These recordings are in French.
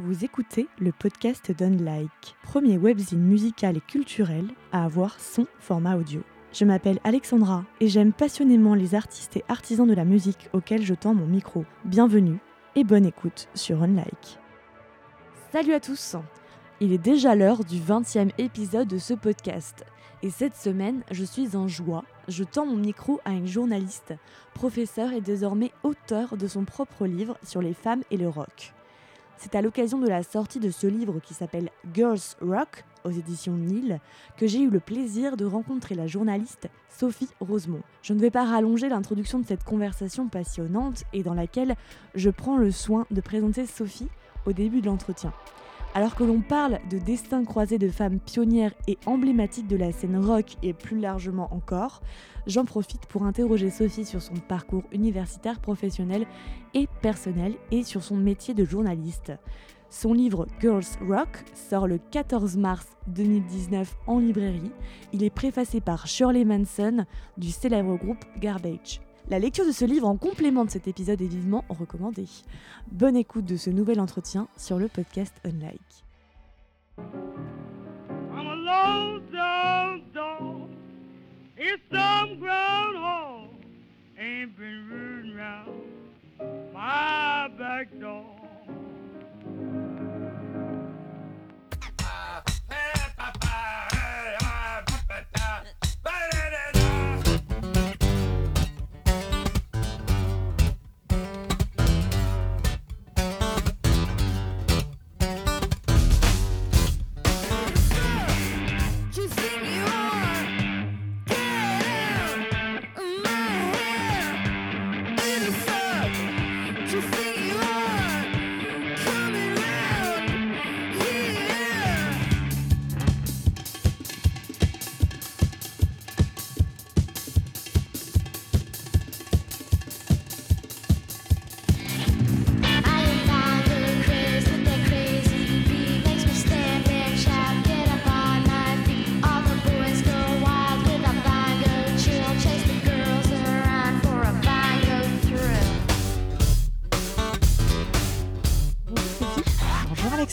Vous écoutez le podcast d'Unlike, premier webzine musical et culturel à avoir son format audio. Je m'appelle Alexandra et j'aime passionnément les artistes et artisans de la musique auxquels je tends mon micro. Bienvenue et bonne écoute sur Unlike. Salut à tous Il est déjà l'heure du 20e épisode de ce podcast. Et cette semaine, je suis en joie. Je tends mon micro à une journaliste, professeure et désormais auteur de son propre livre sur les femmes et le rock. C'est à l'occasion de la sortie de ce livre qui s'appelle Girls Rock aux éditions Nil que j'ai eu le plaisir de rencontrer la journaliste Sophie Rosemont. Je ne vais pas rallonger l'introduction de cette conversation passionnante et dans laquelle je prends le soin de présenter Sophie au début de l'entretien. Alors que l'on parle de destin croisé de femmes pionnières et emblématiques de la scène rock et plus largement encore, j'en profite pour interroger Sophie sur son parcours universitaire, professionnel et personnel et sur son métier de journaliste. Son livre Girls Rock sort le 14 mars 2019 en librairie. Il est préfacé par Shirley Manson du célèbre groupe Garbage. La lecture de ce livre en complément de cet épisode est vivement recommandée. Bonne écoute de ce nouvel entretien sur le podcast Unlike.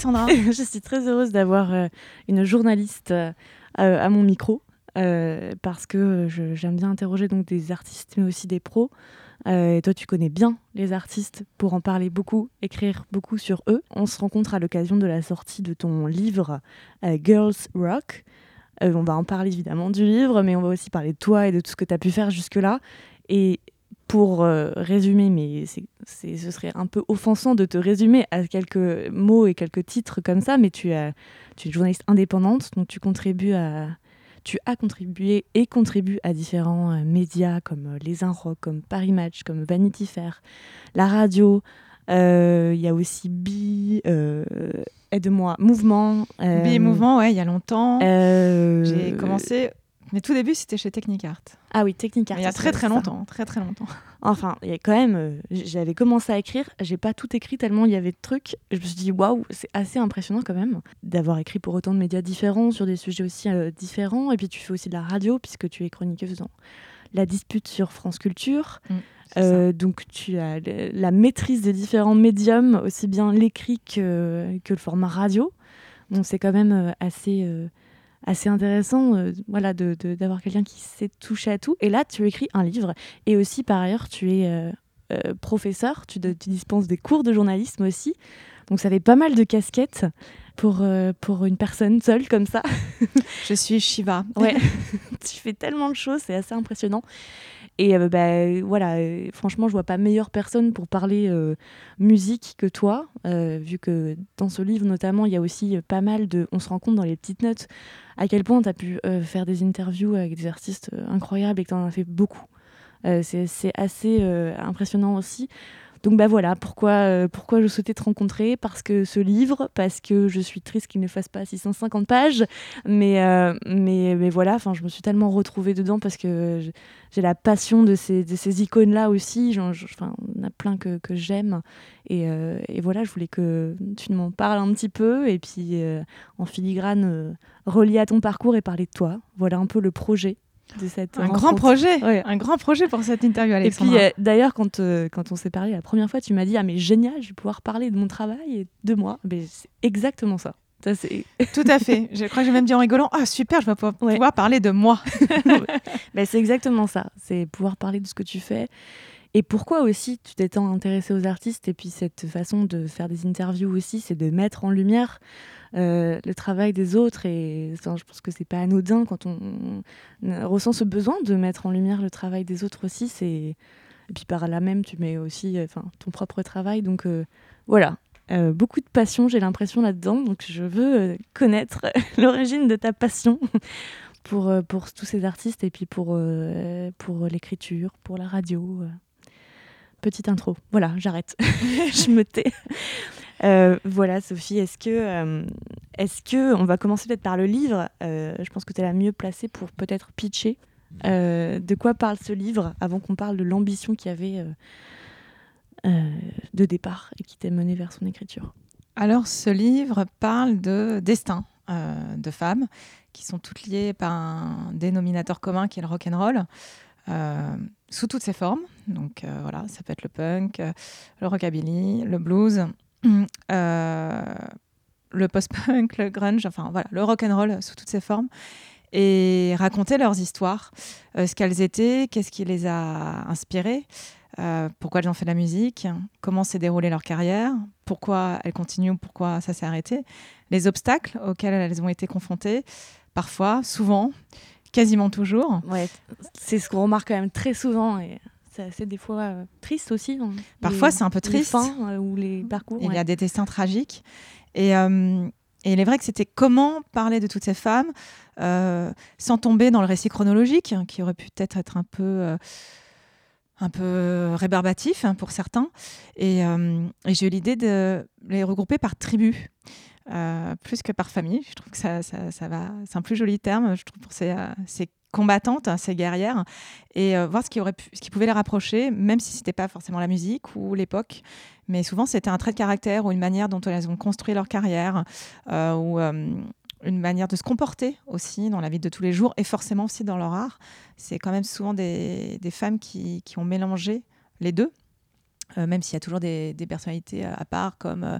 Je suis très heureuse d'avoir euh, une journaliste euh, à mon micro euh, parce que j'aime bien interroger donc des artistes mais aussi des pros. Toi, tu connais bien les artistes pour en parler beaucoup, écrire beaucoup sur eux. On se rencontre à l'occasion de la sortie de ton livre Girls Rock. On va en parler évidemment du livre, mais on va aussi parler de toi et de tout ce que tu as pu faire jusque-là. Pour euh, résumer, mais c'est- ce serait un peu offensant de te résumer à quelques mots et quelques titres comme ça, mais tu, as, tu es journaliste indépendante, donc tu contribues à, tu as contribué et contribues à différents euh, médias comme euh, Les Inrocks, comme Paris Match, comme Vanity Fair, la radio. euh, Il y a aussi Bi, aide-moi, Mouvement. Bi Mouvement, ouais, il y a longtemps. J'ai commencé. Mes tout débuts, c'était chez Technicart. Ah oui, Technique Mais il y a très très ça. longtemps, très très longtemps. Enfin, il y a quand même. euh, J'avais commencé à écrire, j'ai pas tout écrit tellement il y avait de trucs. Je me suis dit, waouh, c'est assez impressionnant quand même d'avoir écrit pour autant de médias différents, sur des sujets aussi euh, différents. Et puis tu fais aussi de la radio, puisque tu es chroniqueuse dans La Dispute sur France Culture. Ça. Euh, donc tu as la maîtrise de différents médiums, aussi bien l'écrit que, que le format radio. Donc c'est quand même assez, assez intéressant euh, voilà, de- de- d'avoir quelqu'un qui sait toucher à tout. Et là, tu écris un livre. Et aussi, par ailleurs, tu es euh, euh, professeur, tu, de- tu dispenses des cours de journalisme aussi. Donc ça fait pas mal de casquettes pour, pour une personne seule comme ça. Je suis Shiva. Ouais, tu fais tellement de choses, c'est assez impressionnant. Et euh, bah, voilà, euh, franchement, je vois pas meilleure personne pour parler euh, musique que toi, vu que dans ce livre notamment, il y a aussi pas mal de. On se rend compte dans les petites notes à quel point tu as pu euh, faire des interviews avec des artistes euh, incroyables et que tu en as fait beaucoup. Euh, c'est assez impressionnant aussi. Donc bah voilà, pourquoi, euh, pourquoi je souhaitais te rencontrer? Parce que ce livre, parce que je suis triste qu'il ne fasse pas 650 pages, mais, euh, mais, mais voilà, je me suis tellement retrouvée dedans parce que j'ai la passion de ces, ces icônes-là aussi. Y en a plein que, que j'aime. Et, euh, et voilà, je voulais que tu m'en parles un petit peu et puis en filigrane, relié à ton parcours et parler de toi. Voilà un peu le projet de cette Un grand projet, Ouais. un grand projet pour cette interview, Et puis euh, d'ailleurs, quand, euh, quand on s'est parlé la première fois, tu m'as dit Ah, mais génial, je vais pouvoir parler de mon travail et de moi. Mais c'est exactement ça. Tout à fait. Je crois que j'ai même dit en rigolant, ah super, je vais pouvoir, Ouais. pouvoir parler de moi. Ben, c'est exactement ça. C'est pouvoir parler de ce que tu fais. Et pourquoi aussi tu t'es tant intéressé aux artistes et puis cette façon de faire des interviews aussi, c'est de mettre en lumière euh, le travail des autres. Et je pense que c'est pas anodin quand on, on ressent ce besoin de mettre en lumière le travail des autres aussi. Et puis par là même tu mets aussi euh, ton propre travail. Donc euh, voilà. Euh, beaucoup de passion, j'ai l'impression là-dedans, donc je veux euh, connaître l'origine de ta passion pour, euh, pour tous ces artistes et puis pour, euh, pour l'écriture, pour la radio. Petite intro. Voilà, j'arrête. je me tais. Euh, voilà, Sophie, est-ce que, euh, est-ce que on va commencer peut-être par le livre Euh, Je pense que tu es la mieux placée pour peut-être pitcher. De quoi parle ce livre avant qu'on parle de l'ambition qu'il y avait de départ et qui t'a mené vers son écriture? Alors, ce livre parle de destin de femmes qui sont toutes liées par un dénominateur commun qui est le rock'n'roll, euh, sous toutes ses formes. Donc euh, voilà, ça peut être le punk, euh, le rockabilly, le blues, euh, le post-punk, le grunge, enfin voilà, le rock'n'roll sous toutes ses formes. Et raconter leurs histoires, ce qu'elles étaient, qu'est-ce qui les a inspirées, pourquoi elles ont fait de la musique, comment s'est déroulée leur carrière, pourquoi elles continuent ou pourquoi ça s'est arrêté, les obstacles auxquels elles ont été confrontées, parfois, souvent, quasiment toujours. Ouais, c'est ce qu'on remarque quand même très souvent et c'est des fois euh, triste aussi. hein. Parfois, c'est un peu les triste. fins, euh, ou les parcours. Il ouais. y a des destins tragiques. Et, euh, et il est vrai que c'était comment parler de toutes ces femmes sans tomber dans le récit chronologique, hein, qui aurait pu peut-être être un peu, un peu rébarbatif hein, pour certains. Et, et j'ai eu l'idée de les regrouper par tribus. Euh, plus que par famille, je trouve que ça, ça, va. C'est un plus joli terme, je trouve, pour ces, euh, ces combattantes, hein, ces guerrières, et euh, voir ce qui aurait pu, ce qui pouvait les rapprocher, même si c'était pas forcément la musique ou l'époque, mais souvent c'était un trait de caractère ou une manière dont elles ont construit leur carrière ou une manière de se comporter aussi dans la vie de tous les jours et forcément aussi dans leur art. C'est quand même souvent des, des femmes qui, qui ont mélangé les deux, même s'il y a toujours des, personnalités à part comme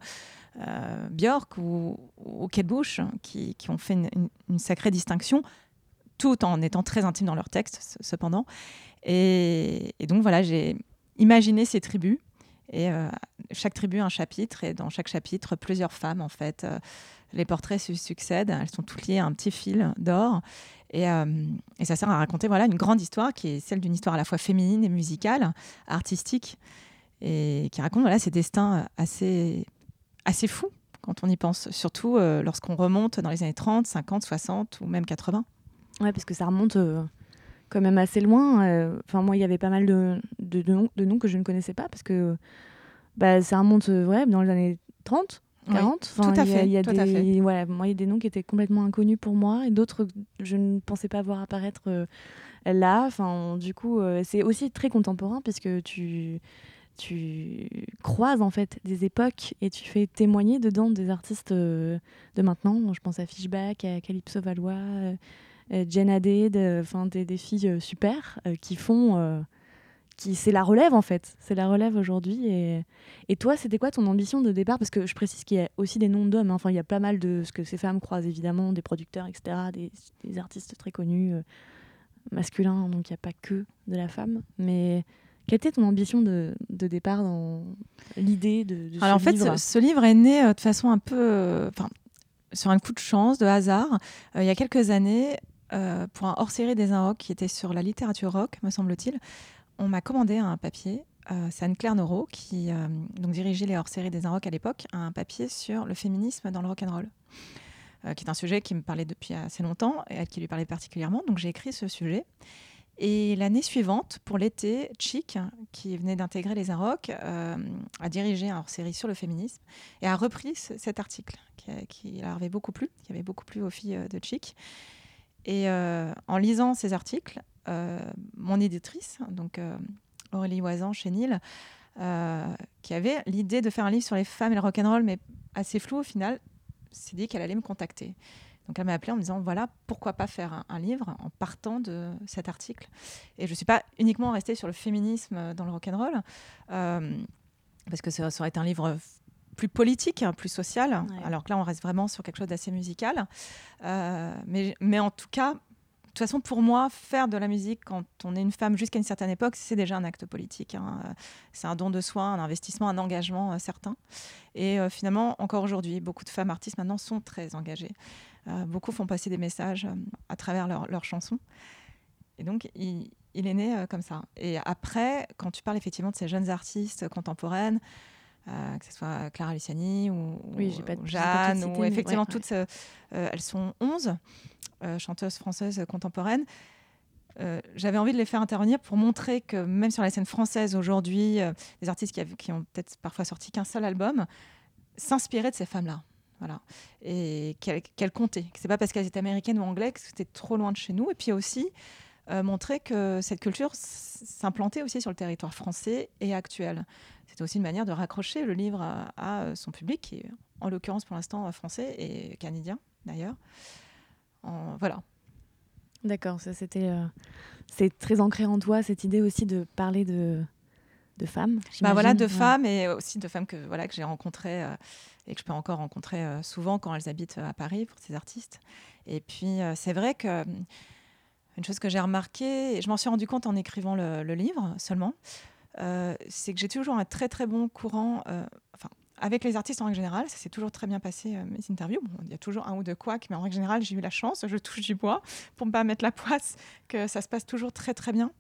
euh, Björk ou, ou Kate Bush hein, qui, ont fait une, sacrée distinction tout en étant très intimes dans leur texte ce- cependant. Et, donc voilà, j'ai imaginé ces tribus et euh, chaque tribu un chapitre et dans chaque chapitre plusieurs femmes en fait. Euh, les portraits se succèdent, elles sont toutes liées à un petit fil d'or et, et ça sert à raconter voilà une grande histoire qui est celle d'une histoire à la fois féminine et musicale, artistique et qui raconte voilà ces destins assez assez fous quand on y pense, surtout euh, lorsqu'on remonte dans les années 30, 50, 60 ou même 80. Ouais, parce que ça remonte euh, quand même assez loin. euh, Enfin, moi, il y avait pas mal de, de, de noms, de noms que je ne connaissais pas parce que bah, ça remonte ouais, dans les années 30, 40. tout à il y a- fait, Il y a tout à des, ouais, moi, il y a des noms qui étaient complètement inconnus pour moi et d'autres que je ne pensais pas voir apparaître euh, là. Enfin, du coup, euh, c'est aussi très contemporain puisque tu tu croises en fait des époques et tu fais témoigner dedans des artistes euh, de maintenant. Je pense à Fishback, à Calypso Valois, euh, Jen Haddad, euh, des, filles euh, super qui font, qui c'est la relève en fait, c'est la relève aujourd'hui. Et, et toi, c'était quoi ton ambition de départ? Parce que je précise qu'il y a aussi des noms d'hommes. hein. Enfin, il y a pas mal de ce que ces femmes croisent évidemment, des producteurs, etc., des, des artistes très connus masculins. Donc il n'y a pas que de la femme, mais quelle était ton ambition de, de départ dans l'idée de, de ce Alors en fait, livre ce, ce livre est né euh, de façon un peu, euh, enfin, sur un coup de chance, de hasard, Euh, il y a quelques années, pour un hors-série des Un Rock qui était sur la littérature rock, me semble-t-il, on m'a commandé un papier. c'est Anne-Claire Noro qui donc dirigeait les hors-séries des Un Rock à l'époque, un papier sur le féminisme dans le rock and roll, qui est un sujet qui me parlait depuis assez longtemps et qui lui parlait particulièrement. Donc j'ai écrit ce sujet. Et l'année suivante, pour l'été, Chic, qui venait d'intégrer les Arocs, euh, a dirigé un hors-série sur le féminisme et a repris ce- cet article qui, avait beaucoup plu, qui avait beaucoup plu aux filles euh, de Chic. Et euh, en lisant ces articles, euh, mon éditrice, donc Aurélie Oisan chez Nil, qui avait l'idée de faire un livre sur les femmes et le rock'n'roll, mais assez flou au final, s'est dit qu'elle allait me contacter. Donc elle m'a appelé en me disant voilà, pourquoi pas faire un, un livre en partant de cet article. Et je ne suis pas uniquement restée sur le féminisme dans le rock'n'roll, euh, parce que ça, ça aurait été un livre plus politique, hein, plus social, Ouais. alors que là on reste vraiment sur quelque chose d'assez musical. Euh, mais, mais en tout cas, de toute façon, pour moi, faire de la musique quand on est une femme jusqu'à une certaine époque, c'est déjà un acte politique. hein. Euh, C'est un don de soi, un investissement, un engagement euh, certain. Et euh, finalement, encore aujourd'hui, beaucoup de femmes artistes maintenant sont très engagées. Euh, beaucoup font passer des messages euh, à travers leurs chansons. Et donc, il, il est né euh, comme ça. Et après, quand tu parles effectivement de ces jeunes artistes contemporaines, euh, que ce soit Clara Luciani ou, Oui, pas- ou Jeanne, ou effectivement ouais, ouais. toutes, euh, elles sont 11 euh, chanteuses françaises contemporaines. J'avais envie de les faire intervenir pour montrer que même sur la scène française aujourd'hui, des artistes qui, qui ont peut-être parfois sorti qu'un seul album, s'inspiraient de ces femmes-là. Voilà. Et qu'elles qu'elles comptaient. Que c'est pas parce qu'elles étaient américaines ou anglaises que c'était trop loin de chez nous. Et puis aussi euh, montrer que cette culture s'implantait aussi sur le territoire français et actuel. C'était aussi une manière de raccrocher le livre à, à son public, qui est en l'occurrence pour l'instant français et canadien d'ailleurs. Voilà. D'accord, ça c'était. euh, c'est très ancré en toi, cette idée aussi de parler de, de femmes. Bah voilà, de Ouais. femmes et aussi de femmes que, voilà, que j'ai rencontrées euh, et que je peux encore rencontrer euh, souvent quand elles habitent euh, à Paris pour ces artistes. Et puis, euh, c'est vrai que une chose que j'ai remarqué, et je m'en suis rendu compte en écrivant le, livre seulement, c'est que j'ai toujours un très très bon courant. enfin, avec les artistes en règle générale, ça s'est toujours très bien passé, mes interviews. Bon, il y a toujours un ou deux couacs, mais en règle générale, j'ai eu la chance, je touche du bois, pour ne pas mettre la poisse, que ça se passe toujours très très bien,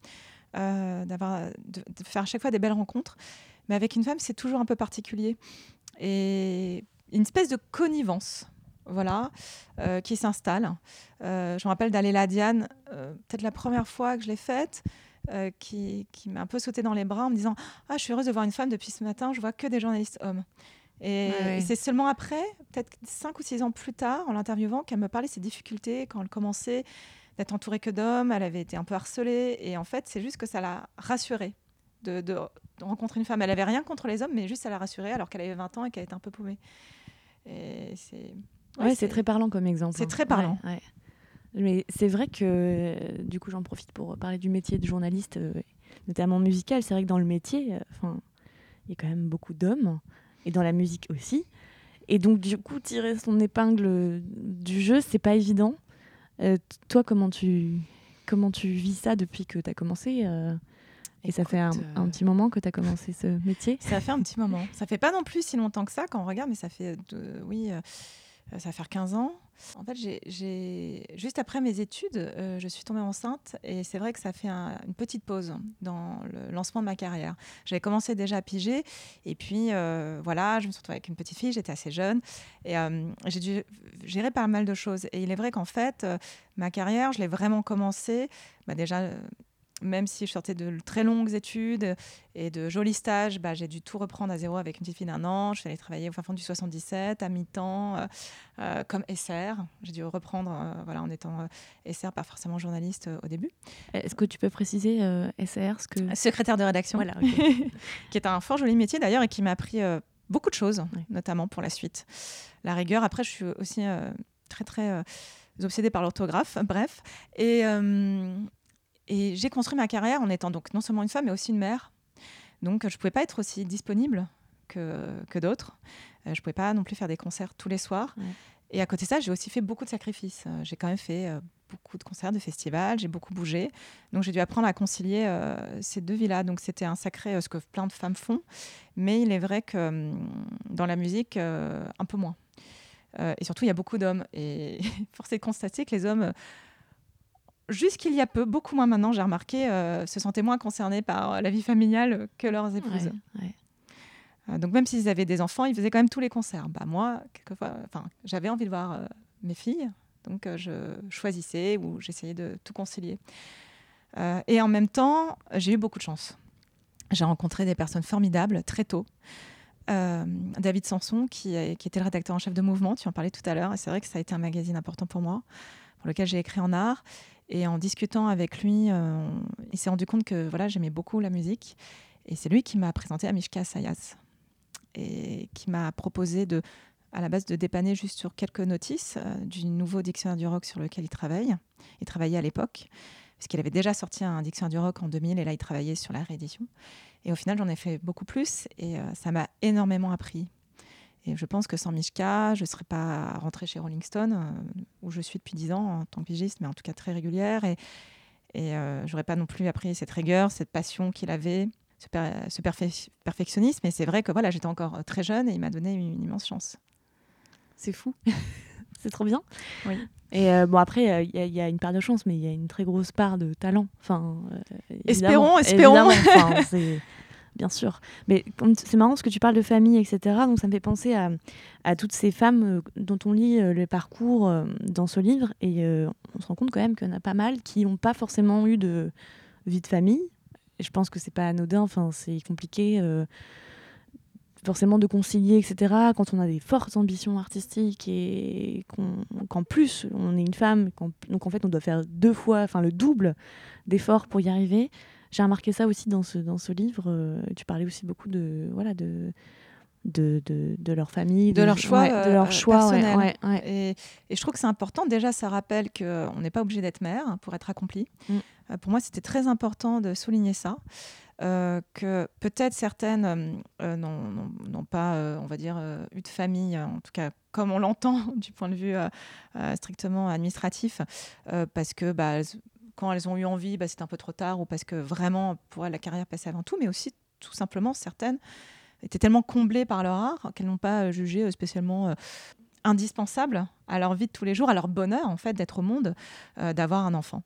d'avoir, de faire à chaque fois des belles rencontres. Mais avec une femme, c'est toujours un peu particulier. Et une espèce de connivence, voilà, euh, qui s'installe. Euh, je me rappelle d'aller la Diane, euh, peut-être la première fois que je l'ai faite, qui, qui m'a un peu sauté dans les bras en me disant Ah, je suis heureuse de voir une femme depuis ce matin, je vois que des journalistes hommes. Et, et c'est seulement après, peut-être cinq ou six ans plus tard, en l'interviewant, qu'elle me parlait de ses difficultés quand elle commençait d'être entourée que d'hommes, elle avait été un peu harcelée. Et en fait, c'est juste que ça l'a rassurée de, rencontrer une femme. Elle avait rien contre les hommes, mais juste ça l'a rassurée alors qu'elle avait 20 ans et qu'elle était un peu paumée. Et c'est. Ouais, c'est très parlant comme exemple. c'est hein. très parlant. Ouais, ouais. Mais c'est vrai que, euh, du coup, j'en profite pour parler du métier de journaliste, euh, notamment musical. C'est vrai que dans le métier, euh, il y a quand même beaucoup d'hommes, et dans la musique aussi. Et donc, du coup, tirer son épingle du jeu, c'est pas évident. Euh, toi, comment tu, comment tu vis ça depuis que tu as commencé euh, Et ça fait un, euh, un petit moment que tu as commencé ce métier Ça fait un petit moment. Ça fait pas non plus si longtemps que ça quand on regarde, mais ça fait, de- oui, euh, ça va faire 15 ans. En fait, juste après mes études, euh, je suis tombée enceinte et c'est vrai que ça fait un- une petite pause dans le lancement de ma carrière. J'avais commencé déjà à piger et puis euh, voilà, je me suis retrouvée avec une petite fille, j'étais assez jeune et euh, j'ai dû gérer pas mal de choses. Et il est vrai qu'en fait, euh, ma carrière, je l'ai vraiment commencé bah, déjà. Même si je sortais de très longues études et de jolis stages, bah, j'ai dû tout reprendre à zéro avec une petite fille d'un an. Je suis allée travailler au fin fond du 77, à mi-temps, euh, euh, comme SR. J'ai dû reprendre euh, voilà, en étant euh, SR, pas forcément journaliste au début. Est-ce que tu peux préciser, SR, ce que... Secrétaire de rédaction, Voilà, ok. qui est un fort joli métier d'ailleurs et qui m'a appris beaucoup de choses, notamment pour la suite. La rigueur, après, je suis aussi très, très obsédée par l'orthographe, bref. Et, et j'ai construit ma carrière en étant donc non seulement une femme, mais aussi une mère. Donc, je ne pouvais pas être aussi disponible que, que d'autres. Euh, je ne pouvais pas non plus faire des concerts tous les soirs. Ouais. Et à côté de ça, j'ai aussi fait beaucoup de sacrifices. Euh, J'ai quand même fait euh, beaucoup de concerts, de festivals, j'ai beaucoup bougé. Donc j'ai dû apprendre à concilier euh, ces deux vies-là. Donc c'était un sacré, euh, ce que plein de femmes font. Mais il est vrai que hum, dans la musique, un peu moins. Et surtout, il y a beaucoup d'hommes. Et force est de constater que les hommes, jusqu'il y a peu, beaucoup moins maintenant, j'ai remarqué, euh, se sentaient moins concernés par euh, la vie familiale que leurs épouses. Ouais, ouais. Euh, donc même s'ils avaient des enfants, ils faisaient quand même tous les concerts. Bah moi, quelquefois, enfin, j'avais envie de voir euh, mes filles, donc euh, je choisissais ou j'essayais de tout concilier. Euh, et en même temps, j'ai eu beaucoup de chance. J'ai rencontré des personnes formidables très tôt. Euh, David Sanson, qui, qui était le rédacteur en chef de Mouvement, tu en parlais tout à l'heure, et c'est vrai que ça a été un magazine important pour moi, pour lequel j'ai écrit en art. Et en discutant avec lui, euh, il s'est rendu compte que voilà, j'aimais beaucoup la musique. Et c'est lui qui m'a présenté à Mishka Sayas et qui m'a proposé de à la base de dépanner juste sur quelques notices euh, du nouveau dictionnaire du rock sur lequel il travaille. Il travaillait à l'époque, parce qu'il avait déjà sorti un dictionnaire du rock en 2000, et là, il travaillait sur la réédition. Et au final, j'en ai fait beaucoup plus, et euh, ça m'a énormément appris. Et je pense que sans Mishka, je ne serais pas rentrée chez Rolling Stone, euh, où je suis depuis 10 ans en tant que pigiste, mais en tout cas très régulière. Et, et euh, j'aurais pas non plus appris cette rigueur, cette passion qu'il avait, ce, per- ce perfe- perfectionnisme. Et c'est vrai que voilà, j'étais encore très jeune et il m'a donné une, une immense chance. C'est fou. c'est trop bien. Oui. Et euh, bon, après, euh, il y, y a une part de chance, mais il y a une très grosse part de talent. Enfin, Espérons, espérons. Bien sûr. Mais c'est marrant parce que tu parles de famille, etc. Donc ça me fait penser à, toutes ces femmes euh, dont on lit euh, le parcours euh, dans ce livre. Et on se rend compte quand même qu'il y en a pas mal qui n'ont pas forcément eu de vie de famille. Je pense que c'est pas anodin. Enfin, c'est compliqué. forcément de concilier, etc. Quand on a des fortes ambitions artistiques et qu'en plus on est une femme, donc en fait on doit faire deux fois, enfin le double d'efforts pour y arriver. J'ai remarqué ça aussi dans ce, dans ce livre. euh, tu parlais aussi beaucoup de, voilà, de, de, de, de leur famille, De leur choix, ouais, de euh, leur choix ouais, personnel. ouais, ouais. Et, et je trouve que c'est important. Déjà, ça rappelle qu'on n'est pas obligé d'être mère pour être accompli. Mm. Euh, pour moi, c'était très important de souligner ça. Euh, que peut-être certaines euh, euh, n'ont- pas, euh, on va dire, euh, eu de famille, en tout cas comme on l'entend du point de vue euh, euh, strictement administratif, euh, parce que bah, elles- quand elles ont eu envie, bah, un peu trop tard, ou parce que vraiment, pour elles, la carrière passait avant tout, mais aussi tout simplement certaines étaient tellement comblées par leur art qu'elles n'ont pas euh, jugé euh, spécialement euh, indispensable à leur vie de tous les jours, à leur bonheur en fait d'être au monde, d'avoir un enfant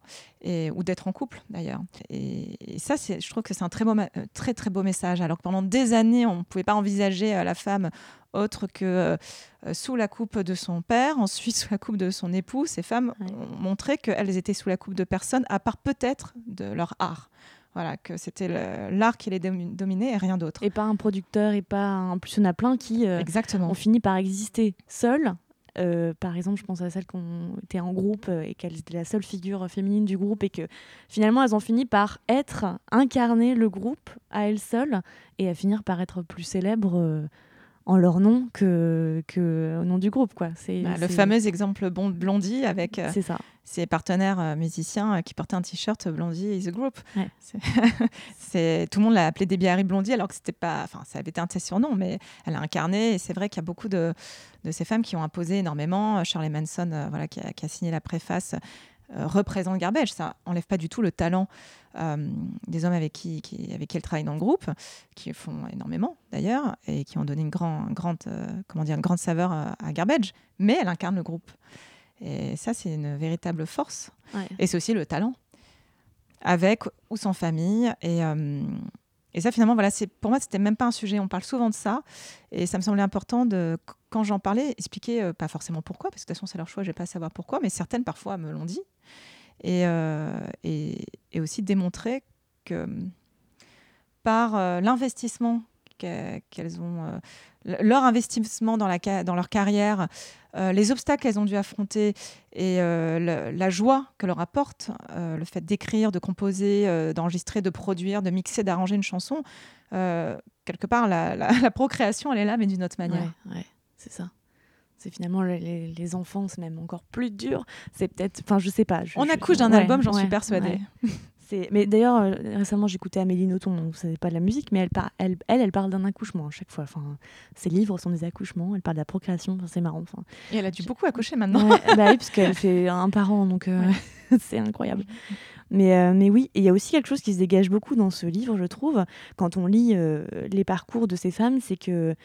ou d'être en couple d'ailleurs. Et, ça, je trouve que c'est un très beau, très très beau message. Alors que pendant des années, on ne pouvait pas envisager la femme autre que euh, sous la coupe de son père, ensuite sous la coupe de son époux. Ces femmes Ouais. ont montré qu'elles étaient sous la coupe de personne, à part peut-être de leur art. Voilà, que c'était l'art qui les domi- dominait et rien d'autre. Et pas un producteur, et pas un... Plus, il y en a plein qui euh, Exactement. ont fini par exister seules. Euh, par exemple, je pense à celles qui été en groupe et qu'elles étaient la seule figure féminine du groupe et que finalement elles ont fini par être, incarner le groupe à elles seules et à finir par être plus célèbres en leur nom que, que au nom du groupe. Quoi. C'est, Bah, le fameux exemple bon, Blondie avec euh, ça. ses partenaires euh, musiciens euh, qui portaient un t-shirt Blondie is a group. Ouais. C'est- tout le monde l'a appelé Debbie Harry Blondie alors que c'était pas, enfin ça avait été un de ses surnoms, mais elle a incarné et c'est vrai qu'il y a beaucoup de, de ces femmes qui ont imposé énormément. Charlie Manson, voilà, qui a, qui a signé la préface. Euh, représente Garbage, ça enlève pas du tout le talent euh, des hommes avec qui, qui- avec qui elle travaille dans le groupe, qui font énormément d'ailleurs et qui ont donné une, grand, une grande, euh, comment dire, une grande saveur à, à Garbage, mais elle incarne le groupe. Et ça, c'est une véritable force. Ouais. Et c'est aussi le talent, avec ou sans famille. Et, euh, et ça, finalement, voilà, c'est pour moi, c'était même pas un sujet. On parle souvent de ça, et ça me semblait important de, quand j'en parlais, expliquer euh, pas forcément pourquoi, parce que de toute façon, c'est leur choix, je vais pas savoir pourquoi, mais certaines parfois me l'ont dit, et, euh, et, et aussi démontrer que par euh, l'investissement que- qu'elles ont, euh, le- leur investissement dans, la, dans leur carrière, euh, les obstacles qu'elles ont dû affronter et euh, la joie que leur apporte euh, le fait d'écrire, de composer, euh, d'enregistrer, de produire, de mixer, d'arranger une chanson, euh, quelque part, la procréation, elle est là, mais d'une autre manière. Ouais, ouais, c'est ça. C'est finalement les- enfants, c'est même encore plus dur. C'est peut-être, enfin, je sais pas. je- On accouche d'un ouais, album, j'en ouais, suis persuadée. ouais. Mais d'ailleurs, euh, récemment, j'écoutais Amélie Nothomb, donc c'est pas de la musique, mais elle, par- elle, elle, elle parle d'un accouchement à chaque fois. Enfin, ses livres sont des accouchements, elle parle de la procréation, enfin, c'est marrant. Enfin, Et elle a dû beaucoup accoucher maintenant. Bah oui, parce qu'elle fait un par an, donc euh, c'est incroyable. Mais, euh, mais oui, il y a aussi quelque chose qui se dégage beaucoup dans ce livre, je trouve, quand on lit euh, les parcours de ces femmes, c'est que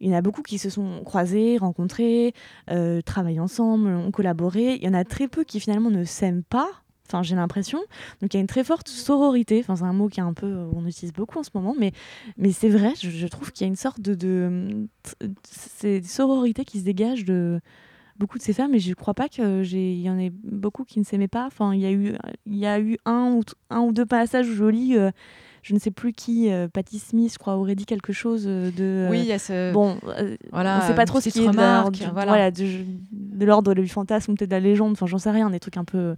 il y en a beaucoup qui se sont croisées, rencontrées, euh, travaillent ensemble, ont collaboré. Il y en a très peu qui finalement ne s'aiment pas. Enfin, j'ai l'impression. Donc, il y a une très forte sororité. Enfin, c'est un mot qui est un peu, on utilise beaucoup en ce moment, mais, mais c'est vrai. Je, trouve qu'il y a une sorte de, de, sororités qui se dégagent de beaucoup de ces femmes. Et je crois pas que j'ai, il y en ait beaucoup qui ne s'aimaient pas. Enfin, il y a eu, il y a eu un ou un ou deux passages où je lis. euh, je ne sais plus qui, euh, Patti Smith, je crois, aurait dit quelque chose euh, de. euh, Oui, il y a ce. Bon, voilà, on sait pas trop ce qui est de l'ordre remarque, voilà. voilà, du- de l'ordre du fantasme peut-être de la légende. Enfin, j'en sais rien, des trucs un peu.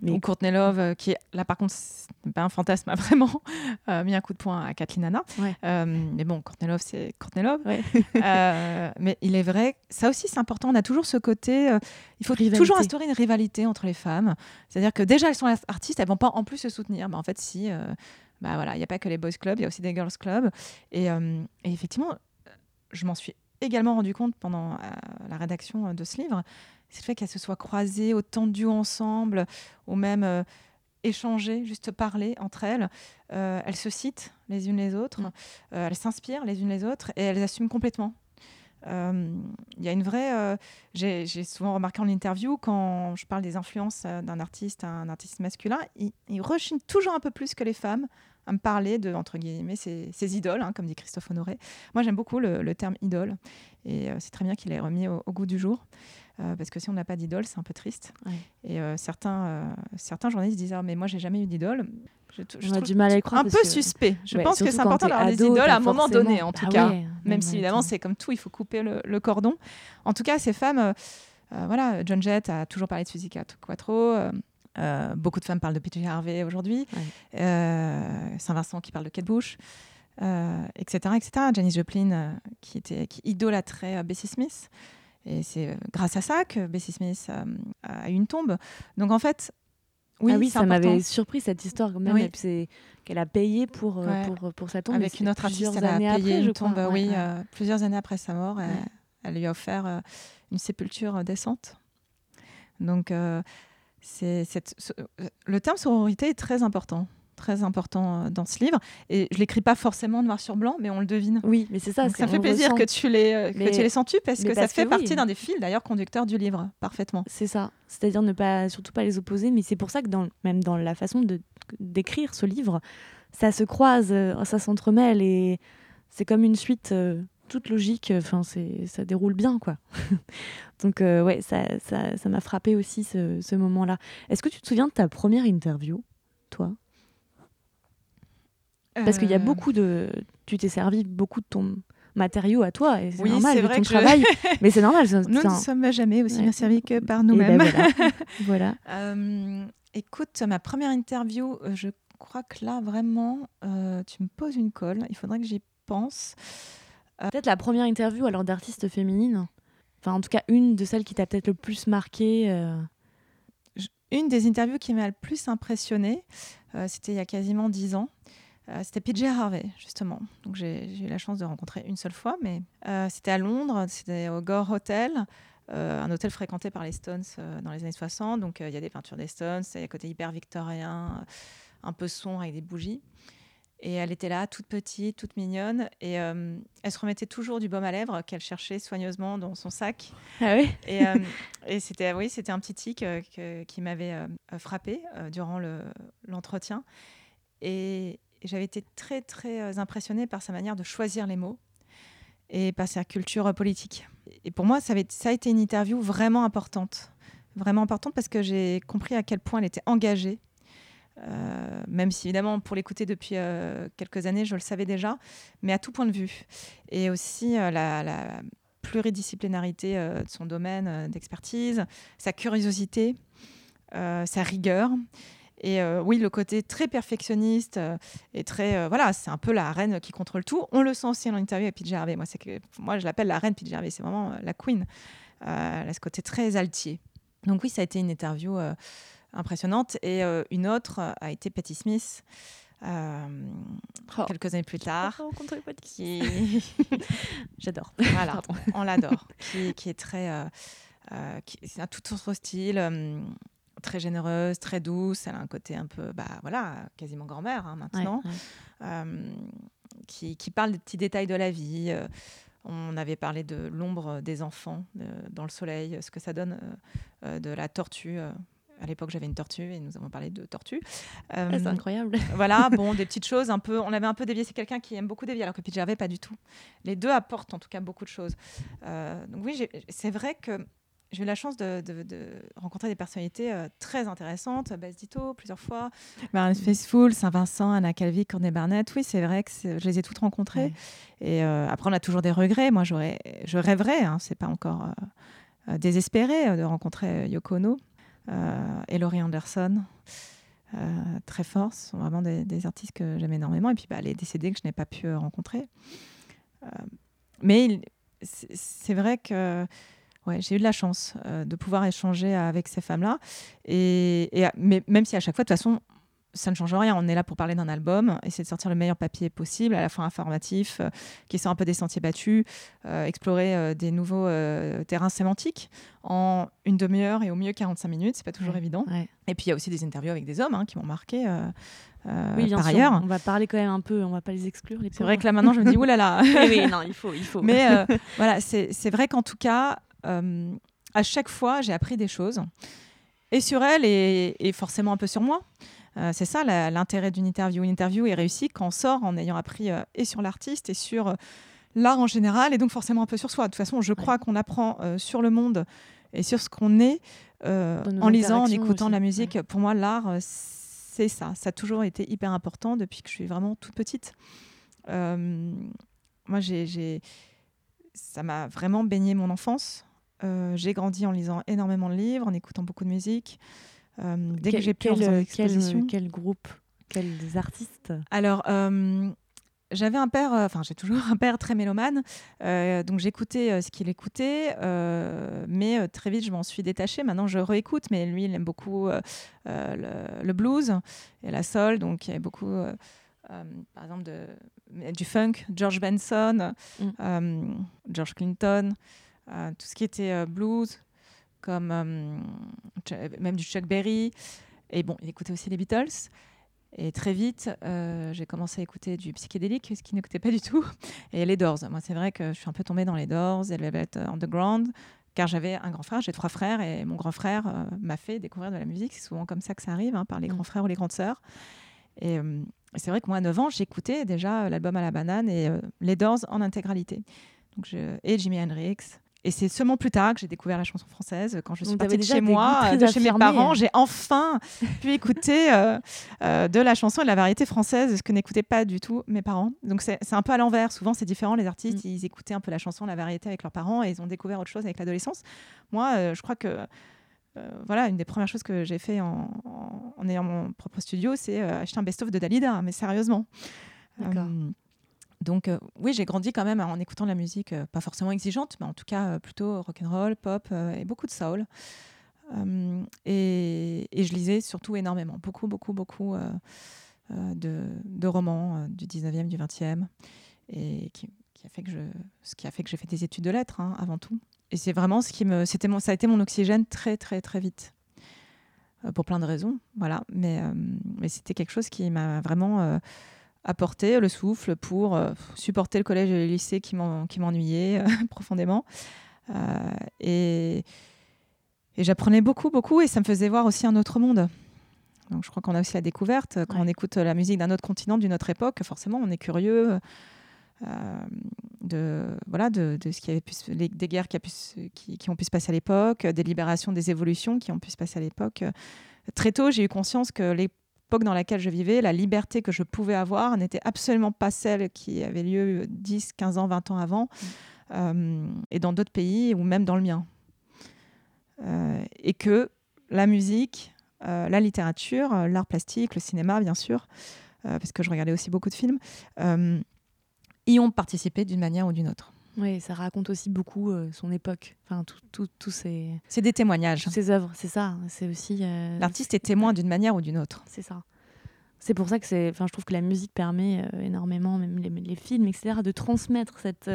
Mais Ou Courtney Love, euh, qui est là par contre, c'est pas un fantasme, a vraiment euh, mis un coup de poing à Kathleen Hanna. Ouais. Euh, mais bon, Courtney Love, c'est Courtney Love. Ouais. Mais il est vrai, ça aussi c'est important. On a toujours ce côté, il faut Rivalité. toujours instaurer une rivalité entre les femmes. C'est-à-dire que déjà elles sont artistes, elles vont pas en plus se soutenir. Mais en fait, si, bah voilà, il n'y a pas que les boys clubs, il y a aussi des girls clubs. Et, euh, et effectivement, je m'en suis également rendu compte pendant euh, la rédaction euh, de ce livre, c'est le fait qu'elles se soient croisées, autant de duos ensemble, ou même euh, échanger, juste parler entre elles. Euh, elles se citent les unes les autres, Mm. euh, elles s'inspirent les unes les autres et elles assument complètement. Euh, Il y a une vraie. euh, J'ai souvent remarqué en interview quand je parle des influences euh, d'un artiste, un artiste masculin, il, il toujours un peu plus que les femmes à me parler de entre guillemets ses, idoles, hein, comme dit Christophe Honoré. Moi, j'aime beaucoup le, terme idole et euh, c'est très bien qu'il ait remis au goût du jour. Euh, parce que si on n'a pas d'idole, c'est un peu triste. Ouais. Et euh, certains, euh, certains journalistes disent ah, mais moi j'ai jamais eu d'idole. Je, je On a du mal à y croire un peu que- suspect. Je Ouais, pense que c'est important d'avoir des idoles à un moment donné, en tout Bah cas. Même si évidemment c'est comme tout, il faut couper le, le cordon. En tout cas, ces femmes, voilà, John Jett a toujours parlé de Cat- Quattro. beaucoup de femmes parlent de PJ Harvey aujourd'hui. Ouais. Saint-Vincent qui parle de Kate Bush, etc., etc. Janis Joplin qui, était, qui idolâtrait Bessie Smith. Et c'est euh, grâce à ça que Bessie Smith euh, a eu une tombe. Donc en fait, oui, ah oui, ça m'avait surpris cette histoire quand même. Oui. c'est qu'elle a payé pour, euh, Ouais. pour, pour sa tombe. Avec une autre artiste, elle a payé après, une tombe, Ouais, oui, ouais. euh, plusieurs années après sa mort. Elle, lui a offert euh, une sépulture euh, décente. Donc, c'est, le terme sororité est très important, très important euh, dans ce livre. Et je l'écris pas forcément noir sur blanc, mais on le devine. Oui, mais c'est ça. Ça me fait plaisir ressent. que tu les, euh, que Mais- tu les parce que ça parce fait que oui. partie d'un des fils d'ailleurs conducteurs du livre, parfaitement. C'est ça. C'est-à-dire ne pas, surtout pas les opposer. Mais c'est pour ça que dans, même dans la façon de d'écrire ce livre, ça se croise, euh, ça s'entremêle et c'est comme une suite euh, toute logique. Enfin, c'est ça déroule bien, quoi. Donc euh, ouais, ça ça ça m'a frappé aussi ce, ce moment-là. Est-ce que tu te souviens de ta première interview, Parce qu'il y a Euh, beaucoup de, tu t'es servi beaucoup de ton matériau à toi et c'est Oui, normal vrai ton que je- travail. mais c'est normal. Nous ne sommes jamais aussi Ouais. bien servis que par et ben nous-mêmes. voilà. voilà. Euh, écoute, ma première interview, euh, je crois que là, vraiment, euh, tu me poses une colle. Il faudrait que j'y pense. Peut-être la première interview alors d'artiste féminine. Enfin, en tout cas, une de celles qui t'a peut-être le plus marqué. Une des interviews qui m'a le plus impressionnée, c'était il y a quasiment dix ans. Euh, c'était PJ Harvey, justement. Donc j'ai eu la chance de rencontrer une seule fois, mais euh, c'était à Londres, c'était au Gore Hotel, euh, un hôtel fréquenté par les Stones dans les années 60. Donc il y a des peintures des Stones, il y a un côté hyper victorien, un peu sombre avec des bougies. Et elle était là, toute petite, toute mignonne, et euh, elle se remettait toujours du baume à lèvres qu'elle cherchait soigneusement dans son sac. Ah oui Et, euh, et c'était oui, un petit tic euh, que- qui m'avait frappé durant le- l'entretien. et, et j'avais été très très euh, impressionnée par sa manière de choisir les mots et par sa culture euh, politique. Et pour moi, ça, a été une interview vraiment importante, vraiment importante parce que j'ai compris à quel point elle était engagée. Euh, même si évidemment pour l'écouter depuis quelques années je le savais déjà mais à tout point de vue et aussi la, pluridisciplinarité de son domaine d'expertise, sa curiosité, sa rigueur. Et euh, oui, le côté très perfectionniste euh, et très. euh, voilà, c'est un peu la reine qui contrôle tout. On le sent aussi dans l'interview avec PJ Harvey. Moi, c'est que, moi, je l'appelle la reine PJ Harvey. C'est vraiment la queen. Elle a ce côté très altier. Donc, oui, ça a été une interview impressionnante. Et une autre a été Patti Smith. euh, Oh. quelques années plus tard, rencontré pas de qui, J'adore. voilà, on l'adore. Qui, qui est très. euh, euh, qui- c'est un tout autre style, très généreuse, très douce. Elle a un côté un peu, bah voilà, quasiment grand-mère hein, maintenant. ouais. Euh, qui, qui parle des petits détails de la vie. euh, on avait parlé de l'ombre des enfants euh, dans le soleil, ce que ça donne euh, de la tortue. à l'époque, j'avais une tortue et nous avons parlé de tortue. Ah, c'est incroyable. voilà, bon, des petites choses un peu. On avait un peu dévié. C'est quelqu'un qui aime beaucoup dévier, alors que PJ Harvey, pas du tout. Les deux apportent en tout cas beaucoup de choses. Donc oui, c'est vrai que j'ai eu la chance de, de- de rencontrer des personnalités euh, très intéressantes, Bess Ditto plusieurs fois, Marianne Faithfull, Saint-Vincent, Anna Calvi, Courtney Barnett. Oui, c'est vrai que je les ai toutes rencontrées. Ouais. Et euh, après, on a toujours des regrets. Moi, j'aurais, je rêverais, hein, c'est pas encore euh, désespéré de rencontrer Yoko Ono et Laurie Anderson. Très forts, ce sont vraiment des, des artistes que j'aime énormément. Et puis bah, les décédés que je n'ai pas pu rencontrer. Mais c'est vrai que ouais, j'ai eu de la chance euh, de pouvoir échanger avec ces femmes-là. Et, et, mais même si à chaque fois, de toute façon, ça ne change rien. On est là pour parler d'un album, essayer de sortir le meilleur papier possible, à la fois informatif, euh, qui sort un peu des sentiers battus, euh, explorer euh, des nouveaux terrains sémantiques en une demi-heure et au mieux 45 minutes. C'est pas toujours Ouais. évident. Ouais. Et puis il y a aussi des interviews avec des hommes hein, qui m'ont marqué Oui, bien par sûr. ailleurs. On va parler quand même un peu, on va pas les exclure. les C'est vrai que là maintenant je me dis oulala. Oui, oui, non, il faut, il faut. Mais voilà, c'est c'est vrai qu'en tout cas, à chaque fois, j'ai appris des choses. Et sur elle, et, et forcément un peu sur moi. Euh, c'est ça l'intérêt d'une interview. Une interview est réussie quand on sort en ayant appris euh, et sur l'artiste et sur euh, l'art en général, et donc forcément un peu sur soi. De toute façon, je crois qu'on apprend euh, sur le monde et sur ce qu'on est euh, en lisant, en écoutant aussi, la musique. Pour moi, l'art, euh, c'est ça. Ça a toujours été hyper important depuis que je suis vraiment toute petite. Euh, moi, j'ai- ça m'a vraiment baigné mon enfance. Euh, j'ai grandi en lisant énormément de livres, en écoutant beaucoup de musique. Euh, dès que j'ai pu en quel, des quel, quel groupe, quels artistes? Alors, euh, j'avais un père, euh, enfin j'ai toujours un père très mélomane, euh, donc j'écoutais euh, ce qu'il écoutait, euh, mais euh, très vite je m'en suis détachée. Maintenant je réécoute, mais lui il aime beaucoup euh, euh, le, le blues et la soul, donc il y avait beaucoup, euh, euh, par exemple, de, du funk, George Benson, Mm. euh, George Clinton, euh, tout ce qui était euh, blues, comme euh, même du Chuck Berry. Et bon, il écoutait aussi les Beatles. Et très vite, euh, j'ai commencé à écouter du psychédélique, ce qu'il n'écoutait pas du tout. Et les Doors. Moi, c'est vrai que je suis un peu tombée dans les Doors, et Velvet Underground, car j'avais un grand frère, j'ai trois frères, et mon grand frère euh, m'a fait découvrir de la musique. C'est souvent comme ça que ça arrive, hein, par les Mm. grands frères ou les grandes sœurs. Et euh, c'est vrai que moi, à 9 ans, j'écoutais déjà l'album à la banane et euh, les Doors en intégralité. Donc je... Et Jimi Hendrix. Et c'est seulement plus tard que j'ai découvert la chanson française. Quand je suis Donc, partie de chez moi, euh, de chez mes parents, j'ai enfin pu écouter euh, euh, de la chanson et de la variété française, ce que n'écoutaient pas du tout mes parents. Donc c'est un peu à l'envers. Souvent, c'est différent. Les artistes, Mm. ils écoutaient un peu la chanson, la variété avec leurs parents et ils ont découvert autre chose avec l'adolescence. Moi, euh, je crois que voilà, une des premières choses que j'ai fait en, en- ayant mon propre studio, c'est acheter un best-of de Dalida, mais sérieusement. D'accord. Donc euh, oui, j'ai grandi quand même en écoutant de la musique, euh, pas forcément exigeante, mais en tout cas euh, plutôt rock'n'roll, pop euh, et beaucoup de soul. Et, je lisais surtout énormément, beaucoup, beaucoup, beaucoup de, romans du 19e, du 20e, et qui, qui a fait que je, ce qui a fait que j'ai fait des études de lettres hein, avant tout. Et c'est vraiment ce qui me, c'était ça a été mon oxygène très, très, très vite, pour plein de raisons, voilà. Mais, c'était quelque chose qui m'a vraiment apporté le souffle pour euh, supporter le collège et le lycée qui m'en- qui m'ennuyaient euh, profondément. Euh, et et j'apprenais beaucoup, beaucoup, et ça me faisait voir aussi un autre monde. Donc je crois qu'on a aussi la découverte. Quand Ouais. on écoute la musique d'un autre continent, d'une autre époque, forcément, on est curieux euh, de, voilà, de, de ce qui avait pu les- des guerres qui, a pu se- qui, qui ont pu se passer à l'époque, des libérations, des évolutions qui ont pu se passer à l'époque. Très tôt, j'ai eu conscience que dans laquelle je vivais, la liberté que je pouvais avoir n'était absolument pas celle qui avait lieu 10, 15 ans, 20 ans avant, euh, et dans d'autres pays, ou même dans le mien. Euh, et que la musique, euh, la littérature, l'art plastique, le cinéma, bien sûr, parce que je regardais aussi beaucoup de films, y ont participé d'une manière ou d'une autre. Oui, ça raconte aussi beaucoup euh, son époque. Enfin, tout- tout- tous ces, C'est des témoignages. ses œuvres, c'est ça. C'est aussi. euh, L'artiste est témoin d'une manière ou d'une autre. C'est ça. C'est pour ça que c'est. Enfin, je trouve que la musique permet euh, énormément, même les, les films, etc., de transmettre cette,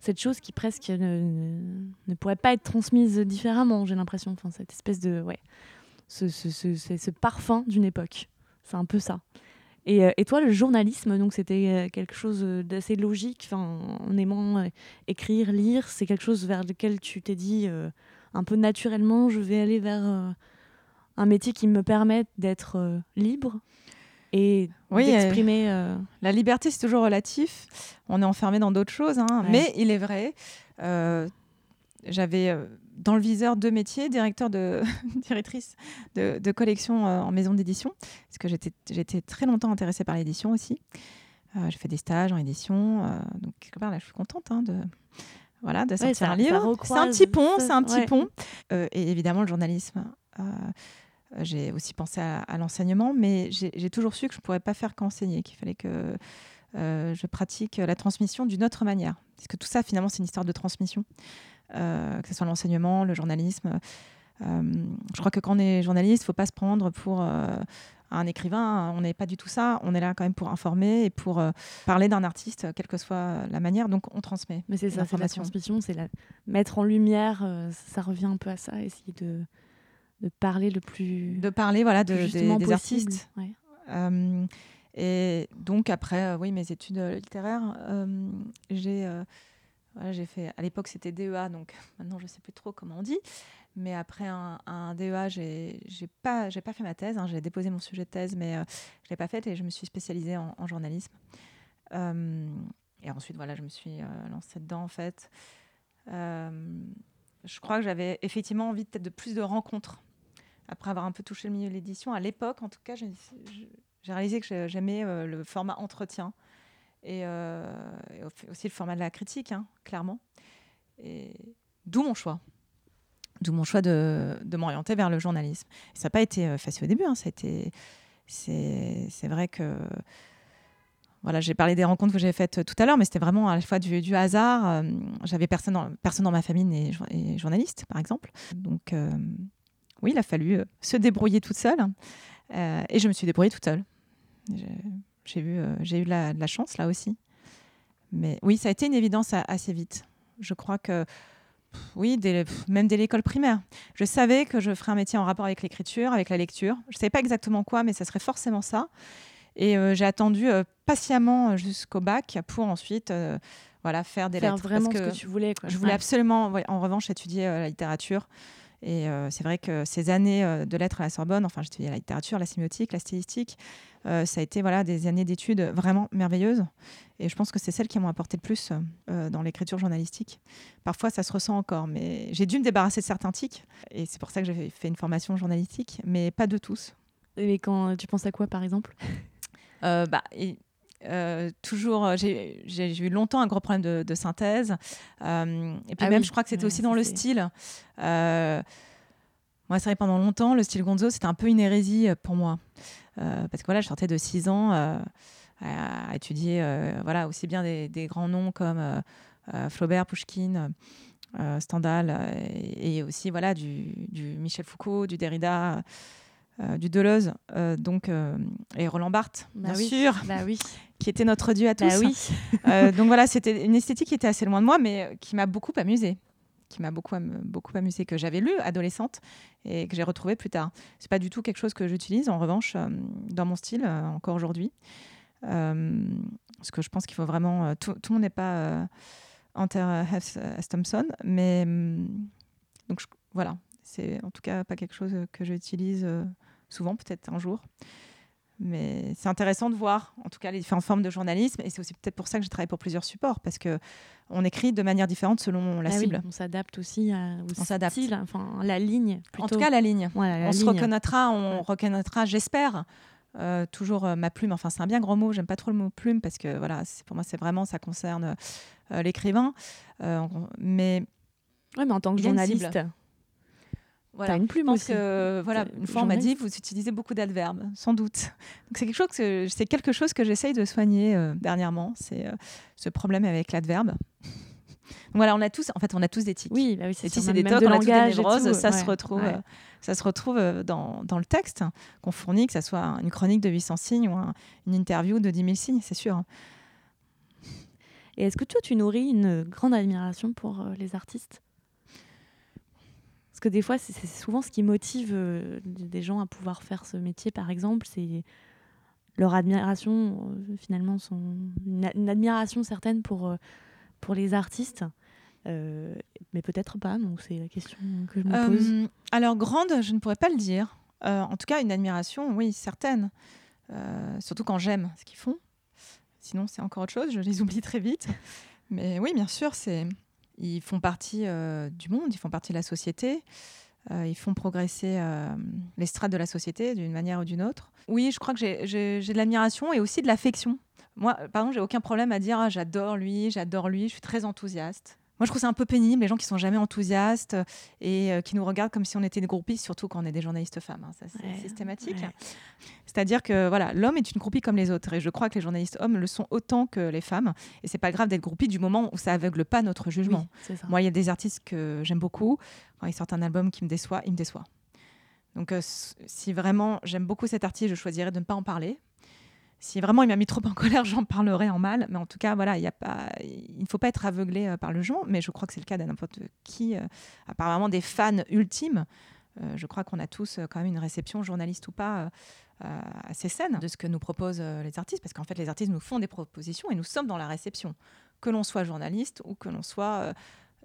cette chose qui presque ne, ne, ne pourrait pas être transmise différemment, j'ai l'impression. Enfin, cette espèce de. Ouais. Ce, ce, ce- ce parfum d'une époque. C'est un peu ça. Et, euh, et toi, le journalisme, donc c'était euh, quelque chose euh, d'assez logique, en aimant écrire, lire, c'est quelque chose vers lequel tu t'es dit euh, un peu naturellement, je vais aller vers euh, un métier qui me permette d'être euh, libre et Oui, d'exprimer. La liberté, c'est toujours relatif. On est enfermé dans d'autres choses. hein. Ouais. Mais il est vrai, j'avais euh, dans le viseur deux métiers, directeur de directrice de, de collection euh, en maison d'édition, parce que j'étais très longtemps intéressée par l'édition aussi. Euh, j'ai fait des stages en édition, euh, donc quelque part là, je suis contente hein, de voilà de sortir ça- un livre. C'est un petit pont, c'est un petit ouais. pont. Euh, et évidemment le journalisme. J'ai aussi pensé à, à l'enseignement, mais j'ai toujours su que je ne pourrais pas faire qu'enseigner, qu'il fallait que je pratique la transmission d'une autre manière. Parce que tout ça, finalement, c'est une histoire de transmission, que ce soit l'enseignement, le journalisme. Euh, je crois que quand on est journaliste, il ne faut pas se prendre pour euh, un écrivain. On n'est pas du tout ça. On est là quand même pour informer et pour euh, parler d'un artiste, quelle que soit la manière. Donc, on transmet. Mais c'est ça, c'est la transmission, c'est la... mettre en lumière, euh, ça revient un peu à ça, essayer de, de parler le plus, De parler voilà, de, des- justement des, possible. artistes. Ouais. Euh, et donc après, euh, oui, mes études euh, littéraires, euh, j'ai euh, À l'époque, c'était DEA, donc maintenant je sais plus trop comment on dit. Mais après un, DEA, j'ai pas pas fait ma thèse. hein, j'ai déposé mon sujet de thèse, mais euh, je l'ai pas faite et je me suis spécialisée en, journalisme. Euh, et ensuite, voilà, je me suis euh, lancée dedans en fait. Je crois que j'avais effectivement envie de plus de rencontres après avoir un peu touché le milieu de l'édition. À l'époque, en tout cas, j'ai réalisé que j'ai- j'aimais le format entretien et, euh, aussi le format de la critique, hein, clairement. Et d'où mon choix. D'où mon choix de, m'orienter vers le journalisme. Ça n'a pas été euh, facile au début. hein, C'est vrai que. Voilà, j'ai parlé des rencontres que j'ai faites tout à l'heure, mais c'était vraiment à la fois du, hasard. Euh, J'avais personne personne dans ma famille n'est jour- est journaliste, par exemple. Donc, euh, oui, il a fallu euh, se débrouiller toute seule. Euh, et je me suis débrouillée toute seule. J'ai eu, euh, j'ai eu de la, de la chance là aussi. Mais oui, ça a été une évidence assez vite. Je crois que, pff, oui, dès- pff, même dès l'école primaire. Je savais que je ferais un métier en rapport avec l'écriture, avec la lecture. Je ne savais pas exactement quoi, mais ça serait forcément ça. Et euh, j'ai attendu euh, patiemment jusqu'au bac pour ensuite euh, voilà, faire des Faire lettres. vraiment Parce ce que tu voulais. Quoi. je voulais Ouais. absolument, ouais, en revanche, étudier euh, la littérature. Et euh, c'est vrai que ces années euh, de lettres à la Sorbonne, enfin, j'ai étudié la littérature, la sémiotique, la stylistique, euh, ça a été voilà, des années d'études vraiment merveilleuses. Et je pense que c'est celles qui m'ont apporté le plus euh, dans l'écriture journalistique. Parfois, ça se ressent encore, mais j'ai dû me débarrasser de certains tics. Et c'est pour ça que j'ai fait une formation journalistique, mais pas de tous. Et quand tu penses à quoi, par exemple? Euh, bah, et, euh, toujours, euh, j'ai eu longtemps un gros problème de, de synthèse. Euh, et puis Ah même, oui, je crois que c'était ouais, aussi dans le style. Euh, moi, c'est vrai, pendant longtemps, le style gonzo, c'était un peu une hérésie pour moi. Parce que voilà, je sortais de 6 ans à, à étudier voilà, aussi bien des, des grands noms comme Flaubert, Pouchkine, euh, Stendhal, et, et aussi voilà, du, du Michel Foucault, du Derrida, euh, du Deleuze, euh, donc, euh, et Roland Barthes, Bah bien oui. sûr, Bah oui. qui était notre dieu à tous. Bah oui. Euh, donc voilà, c'était une esthétique qui était assez loin de moi, mais qui m'a beaucoup amusée. Qui m'a beaucoup, beaucoup amusée, que j'avais lu adolescente et que j'ai retrouvé plus tard. C'est pas du tout quelque chose que j'utilise, en revanche, dans mon style, encore aujourd'hui. Parce que je pense qu'il faut vraiment. tout, tout le monde n'est pas Hunter S. S. Thompson, mais. hum, donc je- voilà, c'est en tout cas pas quelque chose que j'utilise souvent, peut-être un jour. Mais c'est intéressant de voir, en tout cas, les différentes formes de journalisme. Et c'est aussi peut-être pour ça que je travaille pour plusieurs supports, parce que on écrit de manière différente selon la Ah oui, cible. on s'adapte aussi à, au On s'adapte. style, enfin la ligne. En tout cas, la ligne. Voilà, la on se reconnaîtra, on Ouais. reconnaîtra, j'espère. euh, toujours euh, ma plume, enfin c'est un bien grand mot, j'aime pas trop le mot plume parce que voilà, pour moi c'est vraiment ça concerne euh, l'écrivain, Euh, mais Ouais, mais en tant que journaliste. Voilà. t'as une plume Je pense aussi. que voilà, T'es une fois on m'a dit vous utilisez beaucoup d'adverbes, sans doute. Donc c'est quelque chose que c'est quelque chose que j'essaye de soigner euh, dernièrement, c'est euh, ce problème avec l'adverbe. Voilà, on a tous, en fait, on a tous des tics. Oui, bah oui, c'est des même tocs, de on a tous des névroses, tout, ça se retrouve, ouais. euh, ça se retrouve euh, dans, dans le texte qu'on fournit, que ça soit une chronique de 800 signes ou un- une interview de 10 000 signes, c'est sûr. Et est-ce que toi, tu nourris une grande admiration pour euh, les artistes? Parce que des fois, c'est souvent ce qui motive euh, des gens à pouvoir faire ce métier, par exemple, c'est leur admiration, euh, finalement, son, une, admiration certaine pour, euh, pour les artistes. Mais peut-être pas, donc c'est la question que je me pose. Alors, grande, je ne pourrais pas le dire. En tout cas, une admiration, oui, certaine. Surtout quand j'aime ce qu'ils font. Sinon, c'est encore autre chose, je les oublie très vite. Mais oui, bien sûr, c'est. Ils font partie euh, du monde, ils font partie de la société. euh, ils font progresser euh, les strates de la société d'une manière ou d'une autre. Oui, je crois que j'ai- de l'admiration et aussi de l'affection. Moi, par exemple, j'ai aucun problème à dire ah, j'adore lui, j'adore lui, je suis très enthousiaste. Moi, je trouve ça un peu pénible, les gens qui sont jamais enthousiastes et euh, qui nous regardent comme si on était des groupistes, surtout quand on est des journalistes femmes. hein. Ça, c'est Ouais, systématique. ouais. C'est-à-dire que voilà, l'homme est une groupie comme les autres. Et je crois que les journalistes hommes le sont autant que les femmes. Et c'est pas grave d'être groupie du moment où ça aveugle pas notre jugement. Oui. Moi, il y a des artistes que j'aime beaucoup. Quand ils sortent un album qui me déçoit, il me déçoit. Donc, euh, si vraiment j'aime beaucoup cet artiste, je choisirais de ne pas en parler. Si vraiment il m'a mis trop en colère, j'en parlerai en mal. Mais en tout cas, voilà, a pas, il ne faut pas être aveuglé euh, par le jugement. Mais je crois que c'est le cas de n'importe qui, euh, vraiment des fans ultimes. Euh, je crois qu'on a tous euh, quand même une réception, journaliste ou pas, assez saine de ce que nous proposent les artistes. Parce qu'en fait, les artistes nous font des propositions et nous sommes dans la réception. Que l'on soit journaliste ou que l'on soit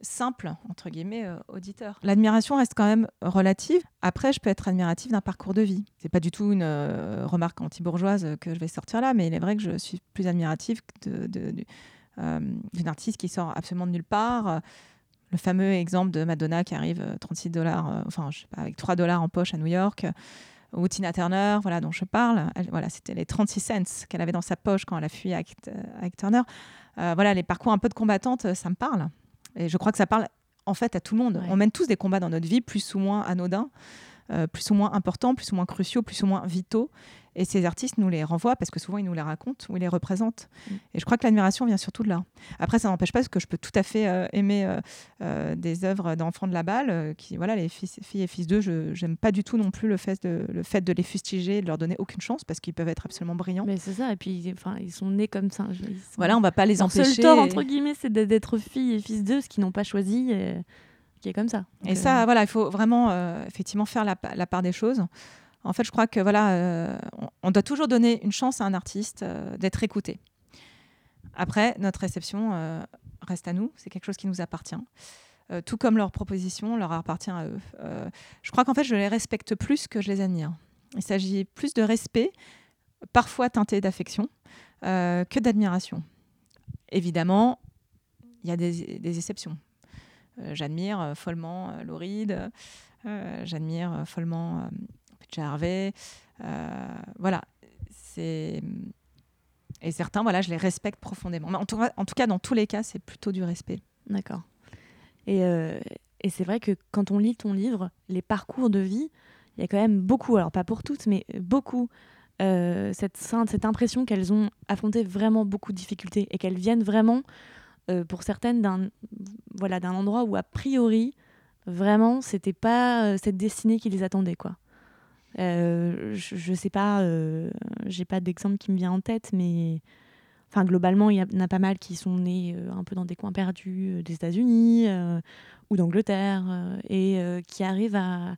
simple, entre guillemets, euh, auditeur. L'admiration reste quand même relative. Après, je peux être admirative d'un parcours de vie. C'est pas du tout une euh, remarque anti-bourgeoise que je vais sortir là, mais il est vrai que je suis plus admirative euh, d'une artiste qui sort absolument de nulle part. Le fameux exemple de Madonna qui arrive euh, 36 dollars, enfin, avec 3 dollars en poche à New York. Ou Tina Turner, voilà, dont je parle. Voilà, c'était les 36 cents qu'elle avait dans sa poche quand elle a fui avec, avec Turner. Voilà, les parcours un peu de combattante, ça me parle. Et je crois que ça parle en fait à tout le monde. Ouais. On mène tous des combats dans notre vie, plus ou moins anodins, euh, plus ou moins importants, plus ou moins cruciaux, plus ou moins vitaux. Et ces artistes nous les renvoient parce que souvent ils nous les racontent ou ils les représentent. Mm. Et je crois que l'admiration vient surtout de là. Après, ça n'empêche pas que je peux tout à fait euh, aimer euh, euh, des œuvres d'enfants de la balle, qui, voilà, les fils, filles et fils d'eux, je n'aime pas du tout non plus le fait, de, le fait de les fustiger, de leur donner aucune chance parce qu'ils peuvent être absolument brillants. Mais c'est ça, et puis enfin, ils sont nés comme ça. je- ils sont- Voilà, on va pas les Leur empêcher. seul tort, entre guillemets, c'est d'être- d'être fille et fils d'eux, ce qu'ils n'ont pas choisi, et qui est comme ça. Et ça, euh, voilà, il faut vraiment euh, effectivement faire la part des choses. En fait, je crois que voilà, euh, on, doit toujours donner une chance à un artiste euh, d'être écouté. Après, notre réception euh, reste à nous, c'est quelque chose qui nous appartient. Tout comme leur proposition leur appartient à eux. Je crois qu'en fait, je les respecte plus que je les admire. Il s'agit plus de respect, parfois teinté d'affection, que d'admiration. Évidemment, il y a des, exceptions. J'admire follement Lauride, j'admire follement Peter Harvey. euh, voilà, c'est et certains, voilà, je les respecte profondément. Mais en tout, cas, dans tous les cas, c'est plutôt du respect. D'accord. Et, euh, et c'est vrai que quand on lit ton livre, les parcours de vie, il y a quand même beaucoup, alors pas pour toutes, mais beaucoup, euh, cette, cette impression qu'elles ont affronté vraiment beaucoup de difficultés et qu'elles viennent vraiment, euh, pour certaines, d'un voilà, endroit où a priori, vraiment, c'était pas cette destinée qui les attendait, quoi. Euh, je, je sais pas, euh, j'ai pas d'exemple qui me vient en tête, mais enfin globalement, il y en a pas mal qui sont nés euh, un peu dans des coins perdus euh, des États-Unis ou d'Angleterre et qui arrivent à,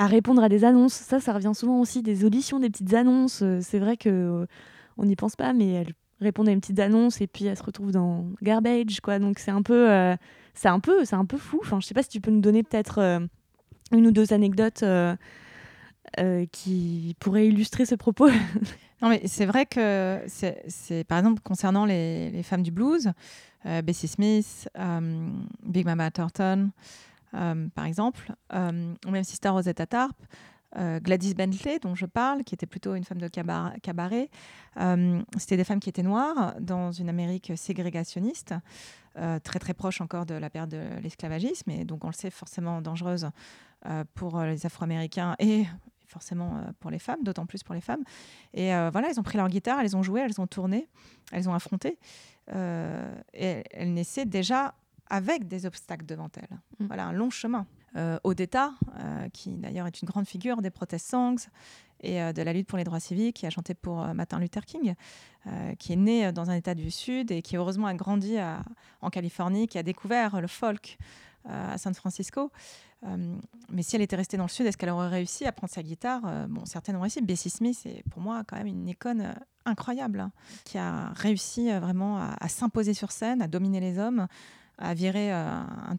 répondre à des annonces. Ça, ça revient souvent aussi des auditions, des petites annonces. C'est vrai que on n'y pense pas, mais elles répondent à une petite annonce et puis elles se retrouvent dans Garbage, quoi. Donc c'est un peu, c'est un peu, c'est un peu fou. Enfin, je sais pas si tu peux nous donner peut-être une ou deux anecdotes. Euh, qui pourraient illustrer ce propos. Non, mais c'est vrai que c'est, par exemple, concernant les, femmes du blues, euh, Bessie Smith, euh, Big Mama Thornton, par exemple, ou même Sister Rosetta Tarp, Gladys Bentley, dont je parle, qui était plutôt une femme de cabar- cabaret, c'était des femmes qui étaient noires dans une Amérique ségrégationniste, très très proche encore de la période de l'esclavagisme, et donc on le sait forcément dangereuse pour les Afro-Américains et forcément euh, pour les femmes, d'autant plus pour les femmes. Et euh, voilà, elles ont pris leur guitare, elles ont joué, elles ont tourné, elles ont affronté. Euh, et elles naissaient déjà avec des obstacles devant elles. Mm. Voilà, un long chemin. Euh, Odetta, euh, qui d'ailleurs est une grande figure des protest songs et euh, de la lutte pour les droits civiques, qui a chanté pour Martin Luther King, qui est née euh, dans un état du Sud et qui heureusement a grandi à- en Californie, qui a découvert le folk à San Francisco. Euh, mais si elle était restée dans le Sud, est-ce qu'elle aurait réussi à prendre sa guitare? Euh, Bon, certaines ont réussi. Bessie Smith, c'est pour moi quand même une icône euh, incroyable, hein, qui a réussi vraiment à s'imposer sur scène, à dominer les hommes, a viré euh, un-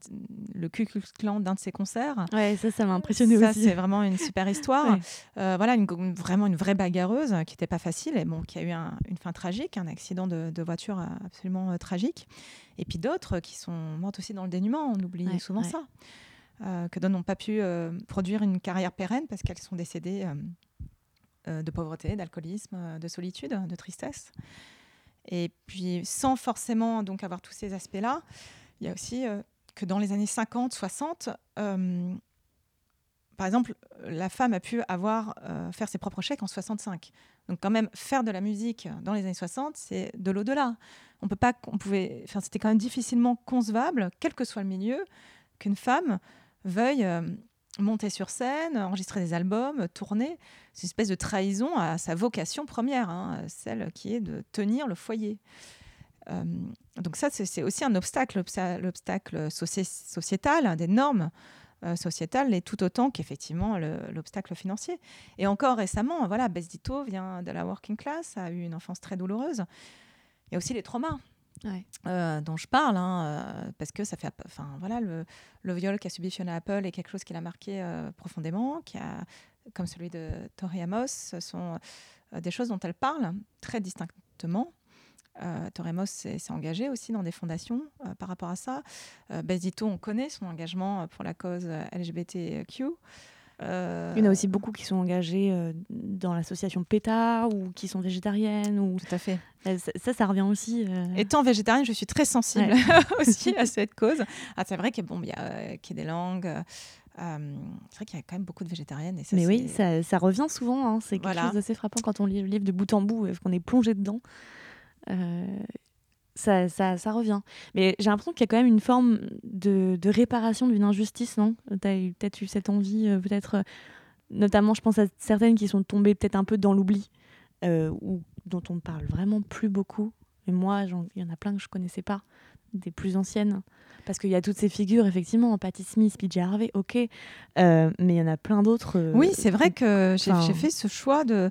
le Ku Klux Klan d'un de ses concerts. Ouais, ça, ça m'a impressionné Ça, aussi. c'est vraiment une super histoire. Ouais. Euh, voilà, une, une- vraiment une vraie bagarreuse euh, qui n'était pas facile et bon, qui a eu un- une fin tragique, un accident de, de voiture euh, absolument euh, tragique. Et puis d'autres qui sont mortes aussi dans le dénuement, on oublie Ouais, souvent ouais. ça. Que d'autres n'ont pas pu produire une carrière pérenne parce qu'elles sont décédées de pauvreté, d'alcoolisme, de solitude, de tristesse. Et puis, sans forcément donc avoir tous ces aspects-là, il y a aussi euh, que dans les années 50, 60, euh, par exemple, la femme a pu avoir euh, faire ses propres chèques en 65. Donc quand même faire de la musique dans les années 60, c'est de l'au-delà. On peut pas, on pouvait, c'était quand même difficilement concevable, quel que soit le milieu, qu'une femme veuille monter sur scène, enregistrer des albums, tourner. C'est une espèce de trahison à sa vocation première, hein, celle qui est de tenir le foyer. Euh, donc ça, c'est aussi un obstacle, l'obsta- l'obstacle soci- sociétal, hein, des normes euh, sociétales, et tout autant qu'effectivement le- l'obstacle financier. Et encore récemment, voilà, Bess Ditto vient de la working class, a eu une enfance très douloureuse. Il y a aussi les traumas. Ouais. euh, dont je parle, hein, parce que ça fait, enfin voilà, le, le viol qu'a subi Fiona Apple est quelque chose qui l'a marqué profondément, qui a, comme celui de Tori Amos, ce sont des choses dont elle parle très distinctement. Euh, Tori Amos s'est engagée aussi dans des fondations euh, par rapport à ça. Euh, Bess Ditto, on connaît son engagement pour la cause euh, LGBTQ. Euh, Il y en a aussi beaucoup qui sont engagés euh, dans l'association PETA ou qui sont végétariennes. Ou... Tout à fait. Euh, Ça, ça, ça revient aussi. euh, Étant végétarienne, je suis très sensible aussi à cette cause. Ah, c'est vrai qu'il y a, bon, il y a, euh, qu'il y a des langues. euh, euh, c'est vrai qu'il y a quand même beaucoup de végétariennes. Et ça, Mais oui, ça, ça revient souvent. hein. C'est quelque Voilà. chose d'assez frappant quand on lit le livre de bout en bout, euh, qu'on est plongé dedans. Euh, ça, ça, ça revient. Mais j'ai l'impression qu'il y a quand même une forme de, de réparation d'une injustice, non? Tu as peut-être eu cette envie, euh, peut-être, euh, notamment, je pense à certaines qui sont tombées peut-être un peu dans l'oubli, euh, ou dont on ne parle vraiment plus beaucoup. Et moi, il y en a plein que je connaissais pas, des plus anciennes. Parce qu'il y a toutes ces figures, effectivement, Patti Smith, PJ Harvey, ok, mais il y en a plein d'autres. Oui, c'est vrai que j'ai fait ce choix de,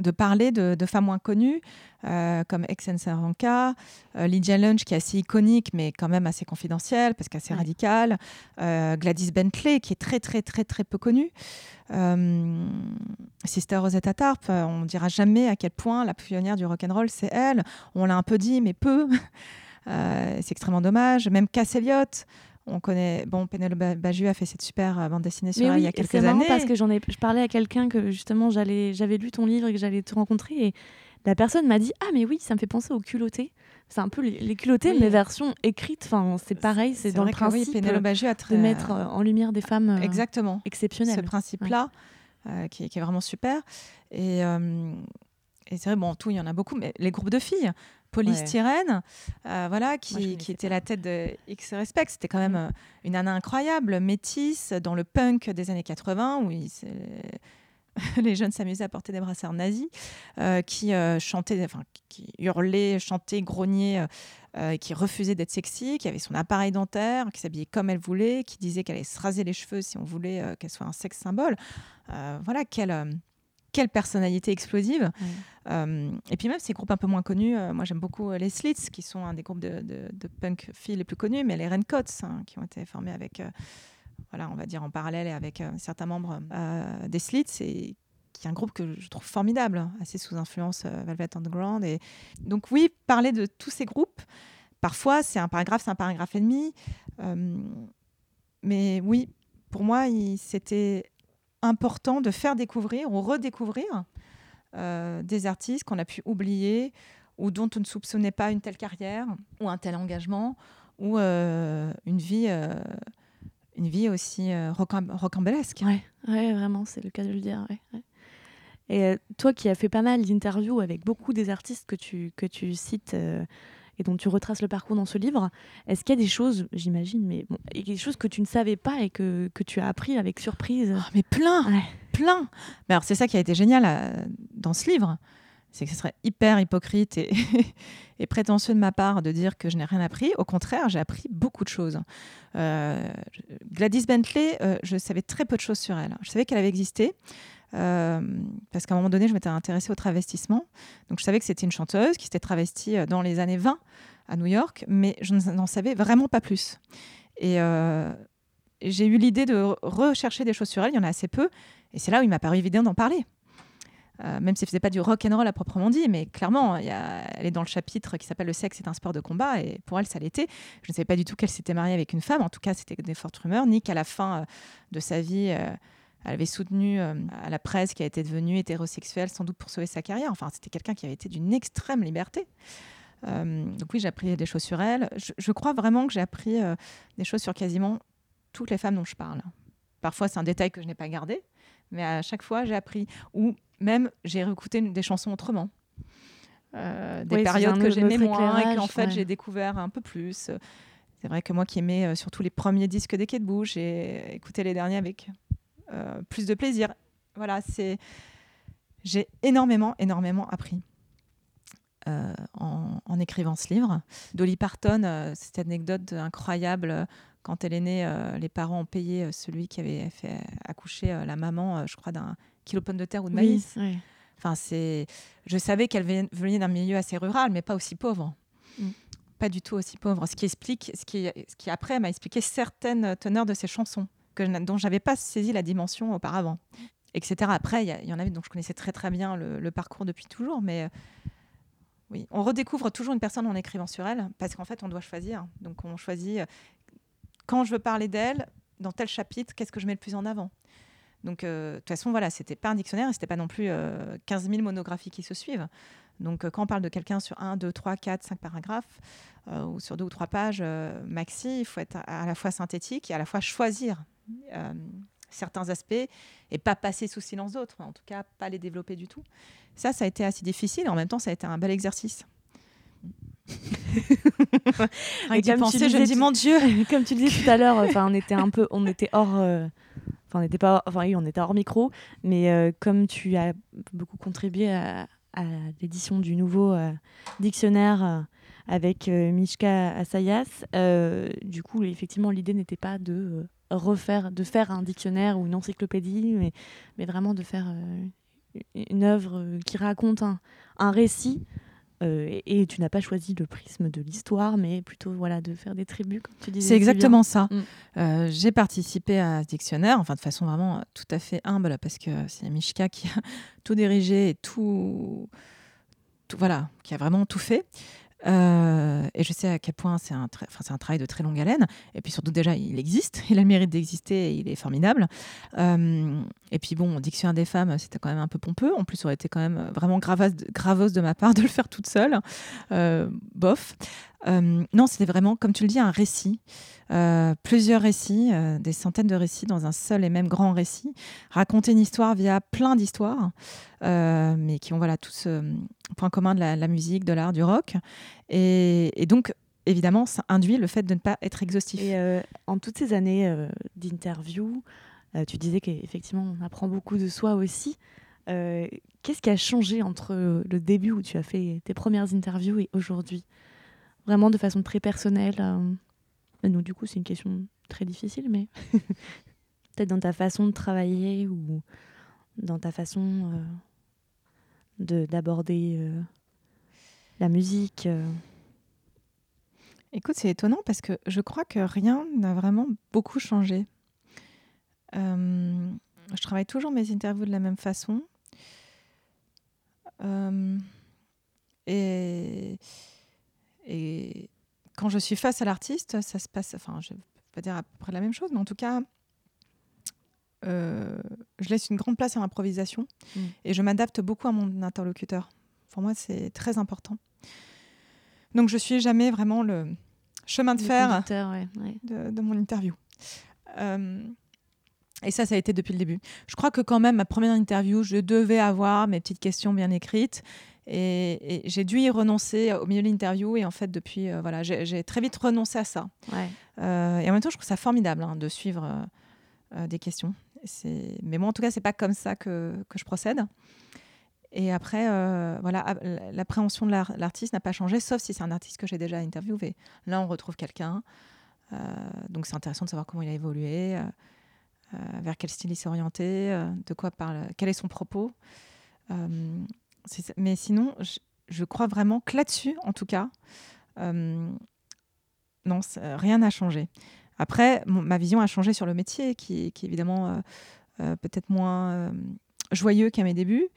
de parler de, de femmes moins connues, euh, comme Exen Cervenka, euh, Lydia Lunch, qui est assez iconique, mais quand même assez confidentielle, parce qu'assez Ouais. radicale, euh, Gladys Bentley, qui est très, très, très, très peu connue. Euh, Sister Rosetta Tarp, on ne dira jamais à quel point la pionnière du rock'n'roll, c'est elle. On l'a un peu dit, mais peu. C'est extrêmement dommage. Même Cass Elliot, on connaît. Bon, Penelope Ba- Baju a fait cette super euh, bande dessinée sur Mais elle oui, il y a quelques c'est années. parce que j'en ai, je parlais à quelqu'un que justement j'allais, j'avais lu ton livre et que j'allais te rencontrer et la personne m'a dit ah mais oui ça me fait penser aux culottés. C'est un peu les, les culottés Oui. mais version écrite. Enfin c'est pareil, c'est dans le oui, principe Baju a de mettre euh, en lumière des femmes euh, Exactement. exceptionnelles. Ce principe-là, euh, qui, est- qui est vraiment super. Et, euh, et c'est vrai, bon, en tout, il y en a beaucoup, mais les groupes de filles, Polystyrène, euh, voilà, qui, était pas. la tête de X Respect, c'était quand même euh, une nana incroyable, métisse, dans le punk des années 80, où il les jeunes s'amusaient à porter des brassards nazis, euh, qui euh, chantait, enfin, qui hurlait, chantait, grognait, euh, qui refusait d'être sexy, qui avait son appareil dentaire, qui s'habillait comme elle voulait, qui disait qu'elle allait se raser les cheveux si on voulait qu'elle soit un sexe symbole. Voilà, quelle, quelle personnalité explosive. Ouais. Euh, et puis même ces groupes un peu moins connus, euh, moi j'aime beaucoup euh, les Slits, qui sont un des groupes de, de- de punk filles les plus connus, mais les Raincoats, hein, qui ont été formés avec, euh, voilà, on va dire en parallèle et avec certains membres des Slits, et qui est un groupe que je trouve formidable, assez sous influence Velvet Underground. Et donc oui, parler de tous ces groupes, parfois c'est un paragraphe, c'est un paragraphe et demi, mais oui, pour moi, c'était important de faire découvrir ou redécouvrir euh, des artistes qu'on a pu oublier ou dont on ne soupçonnait pas une telle carrière ou un tel engagement ou euh, une vie euh, une vie aussi rocam- rocambolesque. Ouais, ouais, vraiment, c'est le cas de le dire. ouais. Et toi qui as fait pas mal d'interviews avec beaucoup des artistes que tu, que tu cites et dont tu retraces le parcours dans ce livre, est-ce qu'il y a des choses, j'imagine, mais bon, des choses que tu ne savais pas et que, que tu as appris avec surprise? Ah, mais plein, Ouais. plein. Mais alors c'est ça qui a été génial euh, dans ce livre, c'est que ce serait hyper hypocrite et, et prétentieux de ma part de dire que je n'ai rien appris. Au contraire, j'ai appris beaucoup de choses. Euh, Gladys Bentley, euh, je savais très peu de choses sur elle. Je savais qu'elle avait existé. Euh, parce qu'à un moment donné, je m'étais intéressée au travestissement. Donc, je savais que c'était une chanteuse qui s'était travestie euh, dans les années 20 à New York, mais je n'en savais vraiment pas plus. Et euh, j'ai eu l'idée de rechercher des choses sur elle, il y en a assez peu, et c'est là où il m'a paru évident d'en parler. Même si elle faisait pas du rock and roll à proprement dit, mais clairement, elle est dans le chapitre qui s'appelle Le sexe est un sport de combat, et pour elle, ça l'était. Je ne savais pas du tout qu'elle s'était mariée avec une femme, en tout cas, c'était des fortes rumeurs, ni qu'à la fin de sa vie, elle avait soutenu euh, à la presse qu'elle était devenue hétérosexuelle, sans doute pour sauver sa carrière. Enfin, c'était quelqu'un qui avait été d'une extrême liberté. Euh, donc oui, j'ai appris des choses sur elle. Je, je crois vraiment que j'ai appris euh, des choses sur quasiment toutes les femmes dont je parle. Parfois, c'est un détail que je n'ai pas gardé, mais à chaque fois, j'ai appris. Ou même, j'ai réécouté des chansons autrement. Euh, des Oui, périodes que j'aimais moins et qu'en fait, ouais. j'ai découvert un peu plus. C'est vrai que moi qui aimais surtout les premiers disques des Quais de Bouche, j'ai écouté les derniers avec plus de plaisir. Voilà, c'est. J'ai énormément, énormément appris euh, en, en écrivant ce livre. Dolly Parton, euh, cette anecdote incroyable. euh, Quand elle est née, euh, les parents ont payé euh, celui qui avait fait accoucher euh, la maman, euh, je crois, d'un kilo de pommes de terre ou de Oui, maïs. Enfin, c'est. Je savais qu'elle ven- venait d'un milieu assez rural, mais pas aussi pauvre. Mm. Pas du tout aussi pauvre. Ce qui explique, ce qui, ce qui après m'a expliqué certaines teneurs de ses chansons que dont j'avais pas saisi la dimension auparavant, etc. Après, il y, en avait dont je connaissais très très bien le, parcours depuis toujours, mais euh, oui, on redécouvre toujours une personne en écrivant sur elle, parce qu'en fait, on doit choisir. Donc, on choisit euh, quand je veux parler d'elle, dans tel chapitre, qu'est-ce que je mets le plus en avant? Donc, euh, de toute façon, voilà, c'était pas un dictionnaire c'était pas non plus euh, 15 000 monographies qui se suivent. Donc, quand on parle de quelqu'un sur 1, 2, 3, 4, 5 paragraphes, ou sur deux ou trois pages maxi, il faut être à, la fois synthétique et à la fois choisir certains aspects et pas passer sous silence d'autres, en tout cas, pas les développer du tout. Ça, ça a été assez difficile et en même temps, ça a été un bel exercice. D'y comme tu penser, je disais, me dis, tu- mon Dieu, Comme tu le disais tout à l'heure, enfin, on était un peu, on était hors, euh, enfin, on n'était pas, enfin, oui, on était hors micro, mais euh, comme tu as beaucoup contribué à, à l'édition du nouveau euh, dictionnaire euh, avec euh, Mishka Asayas, euh, du coup, effectivement, l'idée n'était pas de euh, refaire, de faire un dictionnaire ou une encyclopédie, mais, mais vraiment de faire euh, une œuvre euh, qui raconte un, un récit. Euh, et, et tu n'as pas choisi le prisme de l'histoire, mais plutôt voilà de faire des tribus, comme tu disais. C'est bien. exactement ça. Mm. Euh, j'ai participé à ce dictionnaire, enfin de façon vraiment tout à fait humble, parce que c'est Mishka qui a tout dirigé et tout, tout- voilà, qui a vraiment tout fait. Euh, et je sais à quel point c'est un, tra- un travail de très longue haleine. Et puis surtout, déjà, il existe. Il a le mérite d'exister il est formidable. Euh, et puis bon, Dictionnaire des femmes, c'était quand même un peu pompeux. En plus, ça aurait été quand même vraiment gravose, gravose de ma part de le faire toute seule. Euh, bof. Euh, non, c'était vraiment, comme tu le dis, un récit. Euh, plusieurs récits, euh, des centaines de récits dans un seul et même grand récit. Raconter une histoire via plein d'histoires, mais qui ont voilà, tous point commun de la, musique, de l'art, du rock. Et, donc, évidemment, ça induit le fait de ne pas être exhaustif. En toutes ces années d'interview, tu disais qu'effectivement, on apprend beaucoup de soi aussi. Qu'est-ce qui a changé entre le début où tu as fait tes premières interviews et aujourd'hui? Vraiment de façon très personnelle. euh, donc, du coup, c'est une question très difficile, mais peut-être dans ta façon de travailler ou dans ta façon euh, de- d'aborder euh, la musique. euh. Écoute, c'est étonnant parce que je crois que rien n'a vraiment beaucoup changé. Euh, je travaille toujours mes interviews de la même façon. Euh, et, et quand je suis face à l'artiste, ça se passe, enfin, je ne vais pas dire à peu près la même chose, mais en tout cas, euh, je laisse une grande place à l'improvisation Mm. et je m'adapte beaucoup à mon interlocuteur. Pour moi, c'est très important. Donc, je suis jamais vraiment le chemin de Le fer conducteur, ouais, ouais. de, de mon interview. Euh, et ça, ça a été depuis le début. Je crois que quand même, ma première interview, je devais avoir mes petites questions bien écrites. Et, et j'ai dû y renoncer au milieu de l'interview. Et en fait, depuis, euh, voilà, j'ai très vite renoncé à ça. Ouais. Euh, et en même temps, je trouve ça formidable hein, de suivre euh, des questions. Mais moi, en tout cas, c'est pas comme ça que, que je procède. Et après, voilà, ah, l'appréhension de l'ar- l'artiste n'a pas changé, sauf si c'est un artiste que j'ai déjà interviewé. Là, on retrouve quelqu'un. Donc, c'est intéressant de savoir comment il a évolué, vers quel style il s'est orienté, de quoi parle, quel est son propos. Euh. Mais sinon, je, je crois vraiment que là-dessus, en tout cas, Euh, non, rien n'a changé. Après, mon- ma vision a changé sur le métier, qui, qui est évidemment euh, euh, peut-être moins joyeux qu'à mes débuts.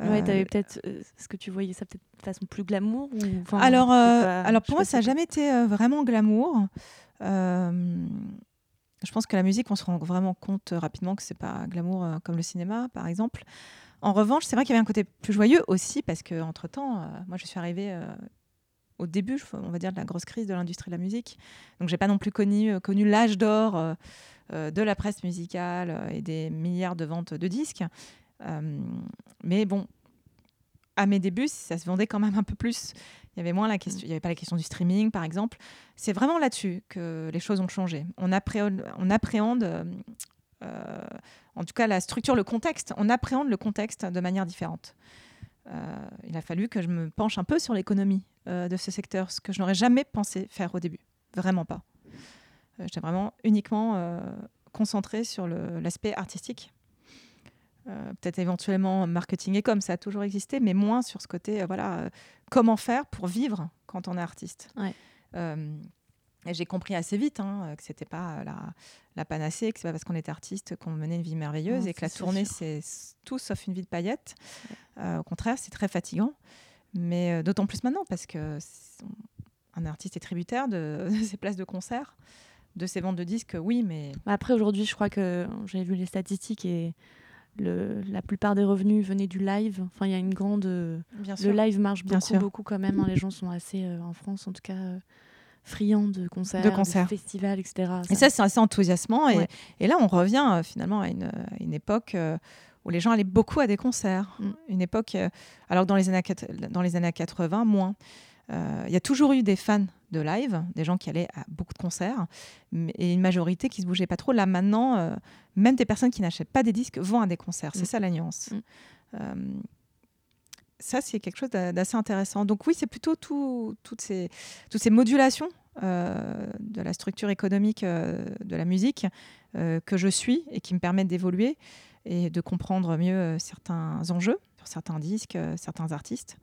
Ouais, t'avais peut-être euh, ce que tu voyais ça peut-être de façon plus glamour ou enfin, alors, pas- alors pour moi, ça n'a jamais été euh, vraiment glamour. Euh, je pense que la musique, on se rend vraiment compte rapidement que c'est pas glamour comme le cinéma, par exemple. En revanche, c'est vrai qu'il y avait un côté plus joyeux aussi, parce que entre temps, moi, je suis arrivée euh, au début, on va dire, de la grosse crise de l'industrie de la musique. Donc, j'ai pas non plus connu, euh, connu l'âge d'or euh, euh, de la presse musicale euh, et des milliards de ventes de disques. Euh, mais bon, à mes débuts, ça se vendait quand même un peu plus. Il y avait moins la question, il y avait pas la question du streaming, par exemple. C'est vraiment là-dessus que les choses ont changé. On appréhende, on appréhende euh, euh, en tout cas la structure, le contexte. On appréhende le contexte de manière différente. Euh, il a fallu que je me penche un peu sur l'économie euh, de ce secteur, ce que je n'aurais jamais pensé faire au début. Vraiment pas. Euh, J'étais vraiment uniquement concentrée sur l'aspect artistique. Peut-être éventuellement marketing et com, ça a toujours existé, mais moins sur ce côté, voilà, comment faire pour vivre quand on est artiste. Ouais. Et j'ai compris assez vite hein, que c'était pas la, la panacée, que c'est pas parce qu'on était artiste qu'on menait une vie merveilleuse Non, et que la tournée c'est tout sauf une vie de paillettes. Euh, au contraire, c'est très fatigant, mais euh, d'autant plus maintenant parce que un artiste est tributaire de, de ses places de concert, de ses ventes de disques, oui, mais Après, aujourd'hui, je crois que j'ai vu les statistiques et le, la plupart des revenus venaient du live. Enfin, il y a une grande. bien Le sûr. live marche Bien beaucoup, sûr. beaucoup quand même. hein. Les gens sont assez, euh, en France en tout cas, friands de concerts, De concerts. festivals, etc. Et ça, c'est assez enthousiasmant. Et, Ouais. et là, on revient euh, finalement à une, à une époque euh, où les gens allaient beaucoup à des concerts. Mm. Une époque, euh, alors que dans les années, dans les années 80, moins. Euh, Il y a toujours eu des fans de live, des gens qui allaient à beaucoup de concerts, et une majorité qui se bougeait pas trop. Là, maintenant, euh, même des personnes qui n'achètent pas des disques vont à des concerts. C'est Mm. ça la nuance. Mm. Ça, c'est quelque chose d'a- d'assez intéressant. Donc oui, c'est plutôt tout- toutes, ces, modulations euh, de la structure économique euh, de la musique euh, que je suis et qui me permettent d'évoluer et de comprendre mieux certains enjeux sur certains disques, certains artistes.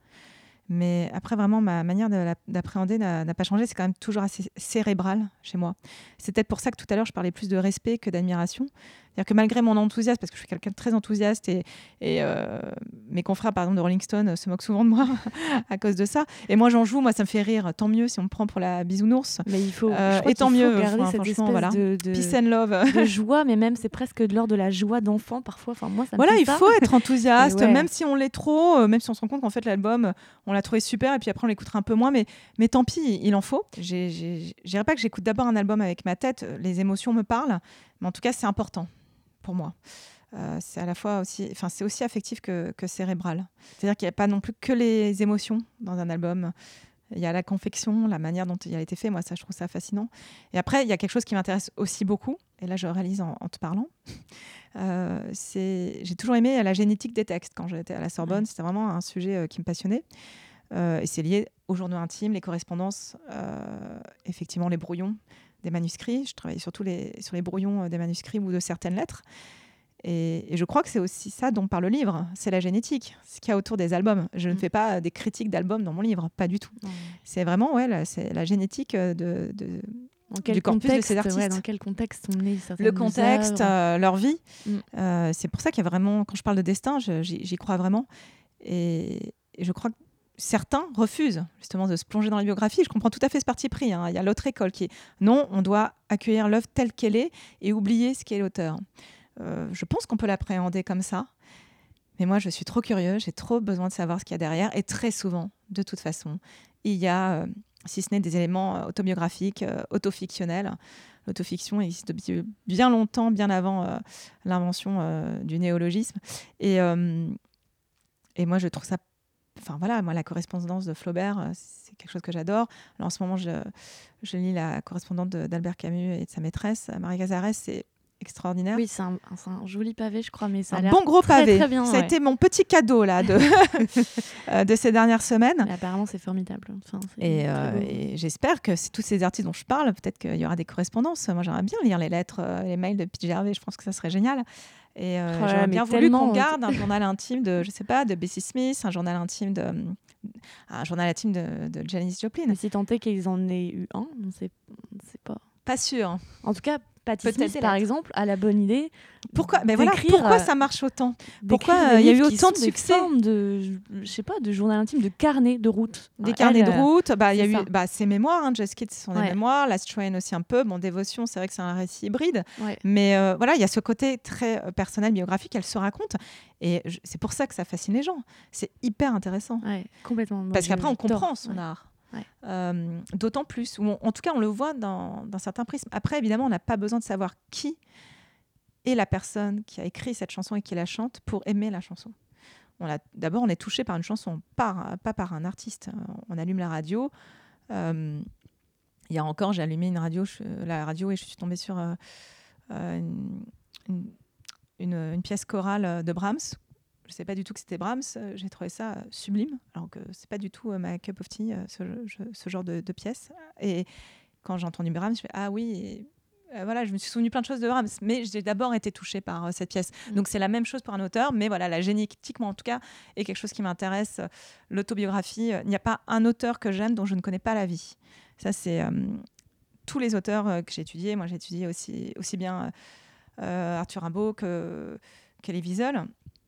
Mais après, vraiment, ma manière d'appréhender n'a pas changé. C'est quand même toujours assez cérébral chez moi. C'est peut-être pour ça que tout à l'heure, je parlais plus de respect que d'admiration. C'est-à-dire que malgré mon enthousiasme, parce que je suis quelqu'un de très enthousiaste et, et, euh, mes confrères, par exemple, de Rolling Stone euh, se moquent souvent de moi à cause de ça. Et moi, j'en joue, moi, ça me fait rire. Tant mieux si on me prend pour la bisounours. Mais il faut. Euh, et tant mieux, garder enfin, cette espèce voilà. de, de, Peace and love. de joie, mais même c'est presque de l'ordre de la joie d'enfant parfois. Enfin, moi, ça me Voilà, fait il ça. faut être enthousiaste, ouais. même si on l'est trop, euh, même si on se rend compte qu'en fait l'album, on l'a trouvé super et puis après on l'écoutera un peu moins, mais, mais tant pis, il en faut. Je dirais pas que j'écoute d'abord un album avec ma tête, les émotions me parlent, mais en tout cas c'est important pour moi. Euh, c'est à la fois aussi, enfin c'est aussi affectif que, que cérébral. C'est-à-dire qu'il n'y a pas non plus que les émotions dans un album. Il y a la confection, la manière dont il a été fait. Moi, ça, je trouve ça fascinant. Et après, il y a quelque chose qui m'intéresse aussi beaucoup. Et là, je réalise en, en te parlant. Euh, c'est, j'ai toujours aimé la génétique des textes quand j'étais à la Sorbonne. C'était vraiment un sujet euh, qui me passionnait. Euh, et c'est lié aux journaux intimes, les correspondances, effectivement les brouillons des manuscrits. Je travaillais surtout les, sur les brouillons euh, des manuscrits ou de certaines lettres. Et, et je crois que c'est aussi ça dont parle le livre, c'est la génétique, ce qu'il y a autour des albums. Je ne Mm. fais pas euh, des critiques d'albums dans mon livre, pas du tout. C'est vraiment ouais, la, c'est la génétique euh, de, de- Dans quel du corpus de contexte, ces ouais, artistes. dans quel contexte on est le contexte, euh, leur vie. Mm. Euh, c'est pour ça qu'il y a vraiment, quand je parle de destin, j'y crois vraiment. Et, et je crois que certains refusent justement de se plonger dans la biographie. Je comprends tout à fait ce parti pris. hein. Il y a l'autre école qui est non, on doit accueillir l'œuvre telle qu'elle est et oublier ce qu'est l'auteur. Euh, je pense qu'on peut l'appréhender comme ça. Mais moi, je suis trop curieux, j'ai trop besoin de savoir ce qu'il y a derrière. Et très souvent, de toute façon, il y a, euh, si ce n'est des éléments euh, autobiographiques, euh, autofictionnels. L'autofiction existe bien longtemps, bien avant l'invention du néologisme. Et, et moi, je trouve ça. Enfin voilà, moi, la correspondance de Flaubert, euh, c'est quelque chose que j'adore. En ce moment, je, je lis la correspondance de- d'Albert Camus et de sa maîtresse, Marie Cazares. C'est extraordinaire. Oui, c'est un, joli pavé, je crois, mais ça un bon gros très, pavé. très bien, ça a ouais. été mon petit cadeau là de, euh, de ces dernières semaines. Mais apparemment, c'est formidable. Enfin, Et, euh, j'espère que tous ces artistes dont je parle, peut-être qu'il y aura des correspondances. Moi, j'aimerais bien lire les lettres, euh, les mails de Pete Gervais. Je pense que ça serait génial. Et euh, Oh j'aurais bien voulu qu'on euh, garde un journal intime de, je sais pas, de Bessie Smith, un journal intime de, un journal intime de, de Janis Joplin. Mais si tant est qu'ils en aient eu un, on sait, on sait pas. Pas sûr. En tout cas, Peut-être Smith, par exemple, a la bonne idée. Pourquoi Mais voilà, pourquoi euh, ça marche autant? Pourquoi, euh, il y a eu autant de succès de, je sais pas, de journal intime, de carnet de route. Des carnets de euh, route, bah, il y a eu bah, ses mémoires, hein, Just Kids, ce sont des Ouais. mémoires, Last Train aussi un peu, bon, Dévotion, c'est vrai que c'est un récit hybride, mais voilà, il y a ce côté très personnel, biographique, elle se raconte, et c'est pour ça que ça fascine les gens, c'est hyper intéressant, complètement. Parce qu'après on comprend son art. Euh, D'autant plus, ou en tout cas on le voit dans- d'un certain prisme. Après, évidemment, on n'a pas besoin de savoir qui est la personne qui a écrit cette chanson et qui la chante pour aimer la chanson. D'abord, on est touché par une chanson, pas par un artiste. On allume la radio. euh, il y a encore, j'ai allumé une radio, la radio et je suis tombée sur euh, euh, une pièce chorale de Brahms. Je ne sais pas du tout que c'était Brahms. euh, J'ai trouvé ça euh, sublime, alors que c'est pas du tout euh, ma cup of tea, ce, je- ce genre de, de pièce. Et quand j'ai entendu Brahms, je fais ah oui. et, voilà, je me suis souvenu plein de choses de Brahms, mais j'ai d'abord été touchée par cette pièce. Mm. Donc c'est la même chose pour un auteur, mais voilà, la génétique, moi en tout cas, est quelque chose qui m'intéresse. L'autobiographie, il n'y a pas un auteur que j'aime dont je ne connais pas la vie. Ça, c'est euh, tous les auteurs que j'ai étudiés. Moi, j'ai étudié aussi, aussi bien euh, Arthur Rimbaud que qu'Elie Wiesel.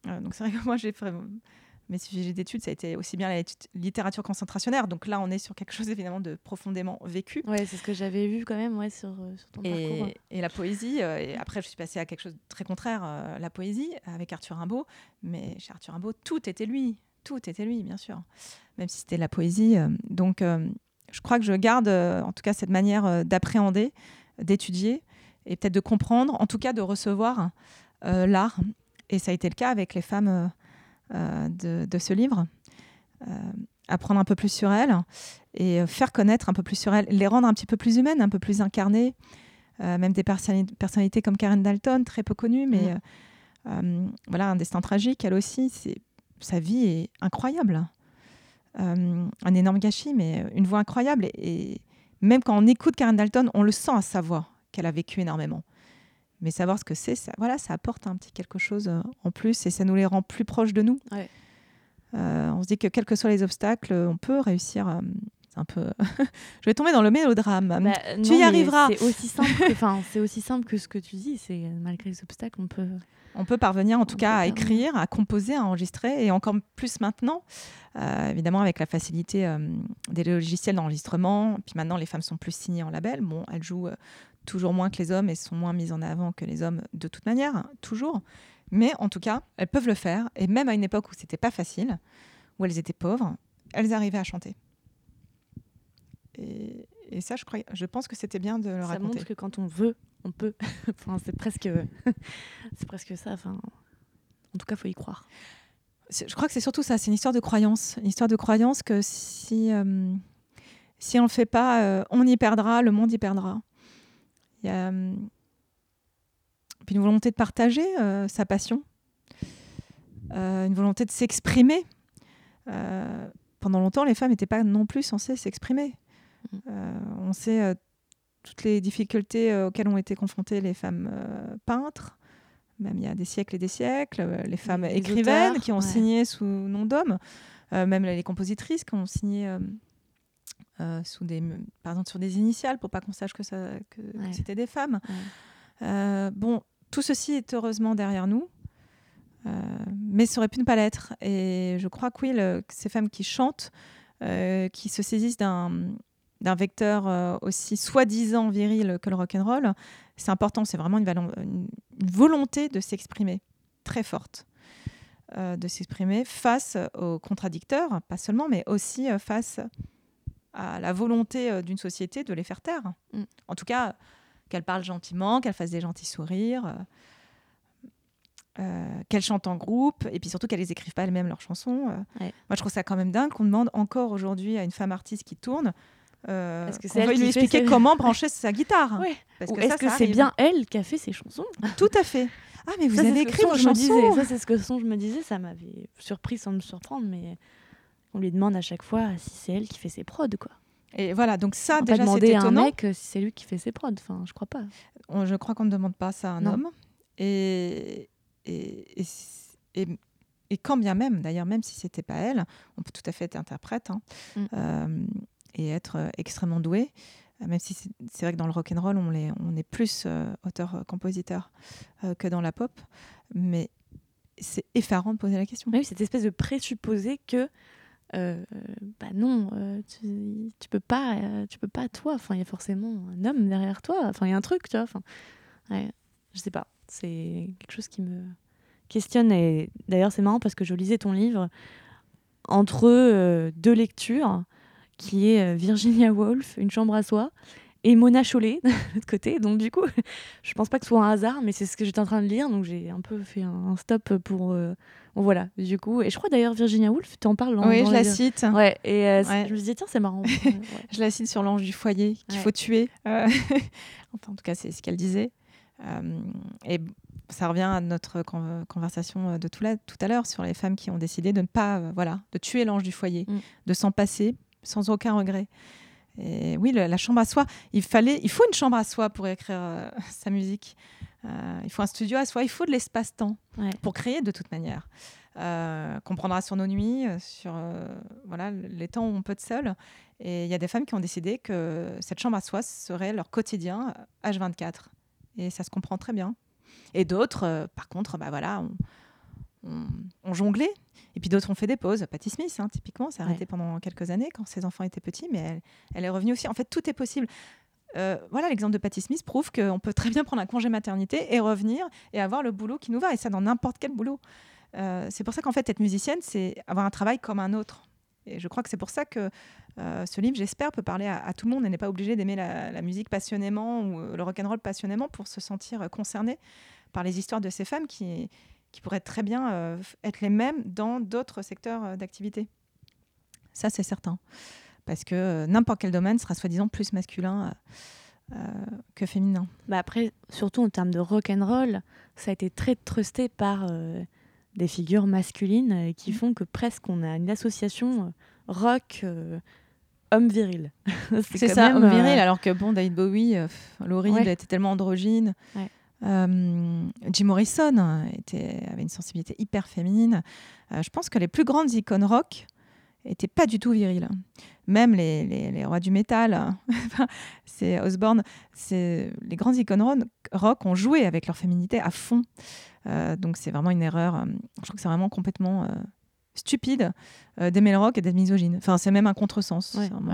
Euh, donc c'est vrai que moi, j'ai fait mes sujets d'études, ça a été aussi bien la lit- littérature concentrationnaire. Donc là, on est sur quelque chose évidemment de profondément vécu. Ouais, c'est ce que j'avais vu quand même ouais, sur, euh, sur ton parcours. Et, et la poésie, euh, et après je suis passée à quelque chose de très contraire, la poésie, avec Arthur Rimbaud. Mais chez Arthur Rimbaud, tout était lui. Tout était lui, bien sûr. Même si c'était la poésie. donc je crois que je garde en tout cas cette manière d'appréhender, d'étudier et peut-être de comprendre, en tout cas de recevoir euh, l'art. Et ça a été le cas avec les femmes euh, euh, de, de ce livre. Euh, apprendre un peu plus sur elles et faire connaître un peu plus sur elles, les rendre un petit peu plus humaines, un peu plus incarnées. Même des personnali- personnalités comme Karen Dalton, très peu connue, mais Mm. voilà, un destin tragique, elle aussi. Sa vie est incroyable. Euh, un énorme gâchis, mais une voix incroyable. Et, et même quand on écoute Karen Dalton, on le sent à sa voix qu'elle a vécu énormément. Mais savoir ce que c'est, ça, voilà, ça apporte un petit quelque chose euh, en plus et ça nous les rend plus proches de nous. Ouais. Euh, on se dit que quels que soient les obstacles, on peut réussir. euh, c'est un peu. Je vais tomber dans le mélodrame. Bah, tu non, y arriveras. C'est aussi simple. que- Enfin, c'est aussi simple que ce que tu dis. C'est malgré les obstacles, on peut. On peut parvenir en tout On cas à écrire, à composer, à enregistrer, et encore plus maintenant, euh, évidemment avec la facilité euh, des logiciels d'enregistrement. Puis maintenant, les femmes sont plus signées en label. Bon, elles jouent euh, toujours moins que les hommes et sont moins mises en avant que les hommes de toute manière, toujours. Mais en tout cas, elles peuvent le faire. Et même à une époque où c'était pas facile, où elles étaient pauvres, elles arrivaient à chanter. Et, et ça, je, crois, je pense que c'était bien de le Ça raconter. montre que quand on veut, on peut. enfin, c'est presque, c'est presque ça. Enfin, en tout cas, faut y croire. Je crois que c'est surtout ça, c'est une histoire de croyance. Une histoire de croyance que si, euh, si on ne le fait pas, euh, on y perdra, le monde y perdra. Il y a euh, puis une volonté de partager euh, sa passion, euh, une volonté de s'exprimer. Euh, pendant longtemps, les femmes n'étaient pas non plus censées s'exprimer. Mm. On sait toutes les difficultés auxquelles ont été confrontées les femmes peintres, même il y a des siècles et des siècles, les femmes les écrivaines auteurs, qui ont ouais. signé sous nom d'hommes, euh, même les compositrices qui ont signé euh, sous des, par exemple sur des initiales pour pas qu'on sache que, ça, que, c'était des femmes. Ouais. Euh, bon, tout ceci est heureusement derrière nous, euh, mais ça aurait pu ne pas l'être. Et je crois que oui, le- ces femmes qui chantent, qui se saisissent d'un d'un vecteur aussi soi-disant viril que le rock'n'roll, c'est important, c'est vraiment une, valo- une- une volonté de s'exprimer très forte, de s'exprimer face aux contradicteurs, pas seulement, mais aussi face à la volonté euh, d'une société de les faire taire. Mm. En tout cas, qu'elles parlent gentiment, qu'elles fassent des gentils sourires, euh, euh, qu'elles chantent en groupe, et puis surtout qu'elles les écrivent pas elles-mêmes leurs chansons. euh. Ouais. Moi, je trouve ça quand même dingue qu'on demande encore aujourd'hui à une femme artiste qui tourne euh, Est-ce que c'est lui expliquer ses- comment brancher sa guitare. Ouais. Parce Ou que est-ce ça, que ça c'est bien elle qui a fait ses chansons? Tout à fait. Ah, mais vous Ça, avez écrit vos chansons. Ça, c'est ce que son je me disais. Ça m'avait surpris sans me surprendre, mais on lui demande à chaque fois si c'est elle qui fait ses prods, quoi. Et voilà, donc ça, on déjà, c'est demander à un étonnant. mec euh, si c'est lui qui fait ses prods. Enfin, je crois pas. On- je crois qu'on ne demande pas ça à un Non. homme. Et, et, et, et- quand bien même, d'ailleurs, même si c'était pas elle, on peut tout à fait être interprète hein, Mm. euh, et être euh, extrêmement doué. Même si c'est vrai que dans le rock and roll, on, l'est- on est plus euh, auteur-compositeur euh, que dans la pop, mais c'est effarant de poser la question. Oui, cette espèce de présupposé que euh, bah non, euh, tu, tu peux pas, euh, tu peux pas toi. Enfin, il y a forcément un homme derrière toi. Enfin, il y a un truc, tu vois. Enfin, ouais, je sais pas. C'est quelque chose qui me questionne. Et d'ailleurs, c'est marrant parce que je lisais ton livre entre deux lectures, qui est Virginia Woolf, Une chambre à soi, et Mona Chollet de l'autre côté. Donc du coup, je pense pas que ce soit un hasard, mais c'est ce que j'étais en train de lire. Donc j'ai un peu fait un, stop pour voilà. Du coup, et je crois d'ailleurs Virginia Woolf, tu en parles. Dans, oui, dans je la cite. Ouais. Et euh, Ouais. je me disais tiens, c'est marrant. Ouais. Je la cite sur l'ange du foyer qu'il Ouais. faut tuer. Euh, enfin, en tout cas, c'est ce qu'elle disait. Euh, et ça revient à notre con- conversation de tout, la- tout à l'heure sur les femmes qui ont décidé de ne pas, voilà, de tuer l'ange du foyer, Mm. de s'en passer sans aucun regret. Et oui, le- la chambre à soi, il fallait, il faut une chambre à soi pour écrire sa musique. Euh, il faut un studio à soi, il faut de l'espace-temps Ouais. pour créer de toute manière. Euh, qu'on prendra sur nos nuits, euh, sur euh, voilà, les temps où on peut être seul. Et il y a des femmes qui ont décidé que cette chambre à soi serait leur quotidien euh, H24. Et ça se comprend très bien. Et d'autres, par contre, bah voilà, ont jonglé. Et puis d'autres ont fait des pauses. Patty Smith, hein, typiquement, s'est arrêtée Ouais. pendant quelques années quand ses enfants étaient petits, mais elle, elle est revenue aussi. En fait, tout est possible. Euh, voilà, l'exemple de Patty Smith prouve qu'on peut très bien prendre un congé maternité et revenir et avoir le boulot qui nous va, et ça dans n'importe quel boulot. Euh, c'est pour ça qu'en fait, être musicienne, c'est avoir un travail comme un autre. Et je crois que c'est pour ça que euh, ce livre, j'espère, peut parler à, tout le monde et n'est pas obligé d'aimer la, musique passionnément ou le rock'n'roll passionnément pour se sentir concerné par les histoires de ces femmes qui, pourraient très bien être les mêmes dans d'autres secteurs d'activité. Ça, c'est certain. Parce que euh, n'importe quel domaine sera soi-disant plus masculin euh, euh, que féminin. Bah après, surtout en termes de rock and roll, ça a été très trusté par euh, des figures masculines euh, qui Mm. font que presque on a une association rock homme viril. C'est ça, même, homme viril, alors que bon, David Bowie, l'horrible, Ouais. était tellement androgyne. Ouais. Jim Morrison était, avait une sensibilité hyper féminine. Je pense que les plus grandes icônes rock étaient pas du tout viriles. Même les, les- les rois du métal, hein. C'est Osborne, c'est les grandes icônes ro- rock ont joué avec leur féminité à fond. Euh, donc c'est vraiment une erreur. euh, je trouve que c'est vraiment complètement euh, stupide euh, d'aimer le rock et d'être misogyne. Enfin, c'est même un contresens. ouais, vraiment-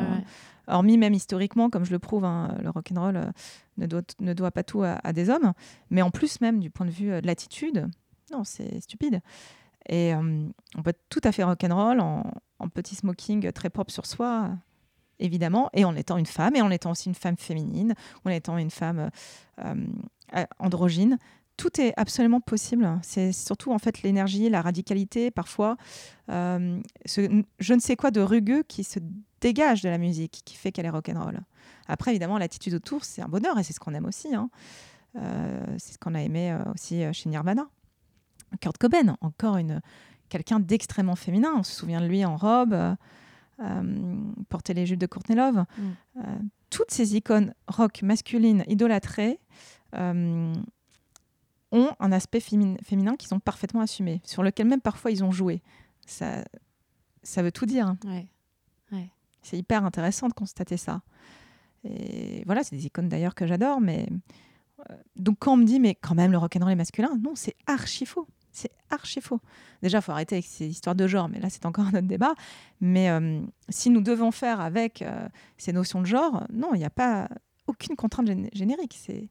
hormis même historiquement, comme je le prouve, hein, le rock'n'roll euh, ne, doit, ne doit pas tout à, à des hommes, mais en plus même du point de vue de l'attitude, non, c'est stupide. Et euh, on peut être tout à fait rock'n'roll en, en petit smoking très propre sur soi, évidemment, et en étant une femme, et en étant aussi une femme féminine, en étant une femme euh, euh, androgyne. Tout est absolument possible. C'est surtout en fait l'énergie, la radicalité, parfois euh, ce je ne sais quoi de rugueux qui se dégage de la musique, qui fait qu'elle est rock'n'roll. Après, évidemment, l'attitude autour, c'est un bonheur et c'est ce qu'on aime aussi. hein. C'est ce qu'on a aimé aussi chez Nirvana. Kurt Cobain, encore une quelqu'un d'extrêmement féminin. On se souvient de lui en robe, euh, euh, porter les jupes de Courtney Love. Mm. Euh, toutes ces icônes rock masculines idolâtrées euh, ont un aspect fémin- féminin qu'ils ont parfaitement assumé, sur lequel même parfois ils ont joué. Ça, ça veut tout dire. Ouais. C'est hyper intéressant de constater ça. Et voilà, c'est des icônes d'ailleurs que j'adore, mais donc quand on me dit mais quand même le rock'n'roll est masculin, non, c'est archi faux. C'est archi faux. Déjà, faut arrêter avec ces histoires de genre, mais là c'est encore un autre débat. Mais euh, si nous devons faire avec euh, ces notions de genre, non, il n'y a pas aucune contrainte gén- générique. C'est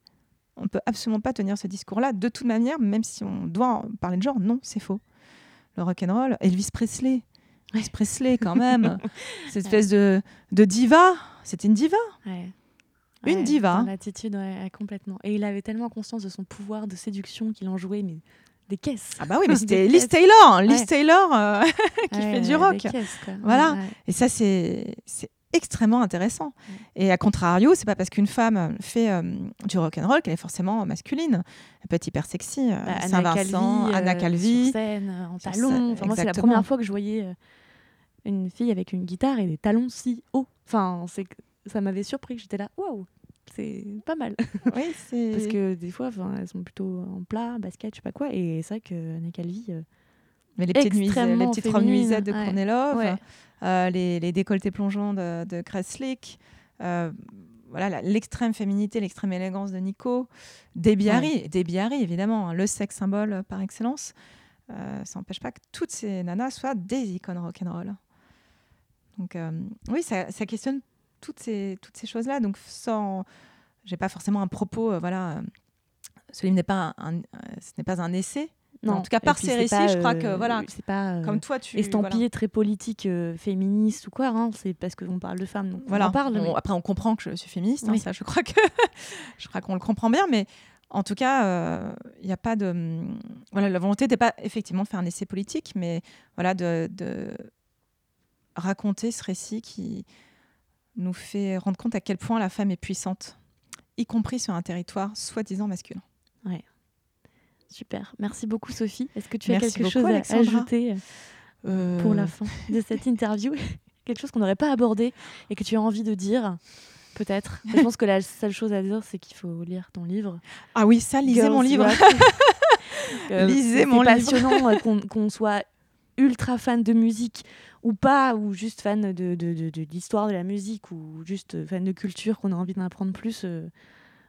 on peut absolument pas tenir ce discours-là de toute manière, même si on doit en parler de genre. Non, c'est faux. Le rock'n'roll, Elvis Presley, Elvis Presley quand même, cette espèce de, de diva, c'était une diva? Ouais. Une Ouais, diva. L'attitude, complètement. Et il avait tellement conscience de son pouvoir de séduction qu'il en jouait mais des caisses. Ah bah oui, mais c'était Liz. Taylor, Liz Ouais. Taylor euh, qui Ouais, fait du rock. des caisses, quoi. Voilà. Ouais. Et ça, c'est extrêmement intéressant. Et à contrario, c'est pas parce qu'une femme fait euh, du rock and roll qu'elle est forcément masculine. Elle peut être hyper sexy. euh, Bah, Saint-Vincent, euh, Anna Calvi. sur scène, euh, en talons. Enfin, moi, c'est la première fois que je voyais euh, une fille avec une guitare et des talons si hauts. Enfin, c'est ça m'avait surpris. J'étais là, waouh, c'est pas mal. Oui, c'est Parce que des fois, elles sont plutôt en plat, basket, je sais pas quoi. Et c'est vrai que Anna Calvi, euh, Mais les petites, nuisettes, les petites robes nuisettes de ouais. Kornelov, Ouais. euh, les, les décolletés plongeants de, de Kreslik, euh, voilà, l'extrême féminité, l'extrême élégance de Nico, Harry, Debbie Harry, évidemment, hein, le sexe symbole par excellence. Ça n'empêche pas que toutes ces nanas soient des icônes rock'n'roll. Donc oui, ça, ça questionne toutes ces, toutes ces choses-là. Donc sans, j'ai pas forcément un propos, euh, voilà. euh, ce livre n'est pas un, un- euh, ce n'est pas un essai. non. En tout cas, par ces récits, je crois euh, que voilà, c'est pas euh, comme toi, tu estampillé très politique, euh, féministe ou quoi. hein. C'est parce qu'on parle de femmes, donc voilà. on en parle. On- mais- Après, on comprend que je suis féministe. hein, ça, je crois que je crois qu'on le comprend bien, mais en tout cas, il n'y a pas de voilà, la volonté n'est pas effectivement de faire un essai politique, mais voilà de, de raconter ce récit qui nous fait rendre compte à quel point la femme est puissante, y compris sur un territoire soi-disant masculin. Super. Merci beaucoup, Sophie. Est-ce que tu as quelque beaucoup, chose à Alexandra. ajouter euh, pour la fin de cette interview? Quelque chose qu'on n'aurait pas abordé et que tu as envie de dire Peut-être? Je pense que la seule chose à dire, c'est qu'il faut lire ton livre. Ah oui, ça, lisez Girls mon livre. Euh, Lisez c'est mon livre. passionnant euh, qu'on qu'on soit ultra fan de musique ou pas, ou juste fan de, de, de- de l'histoire de la musique ou juste fan de culture, qu'on a envie d'en apprendre plus. euh,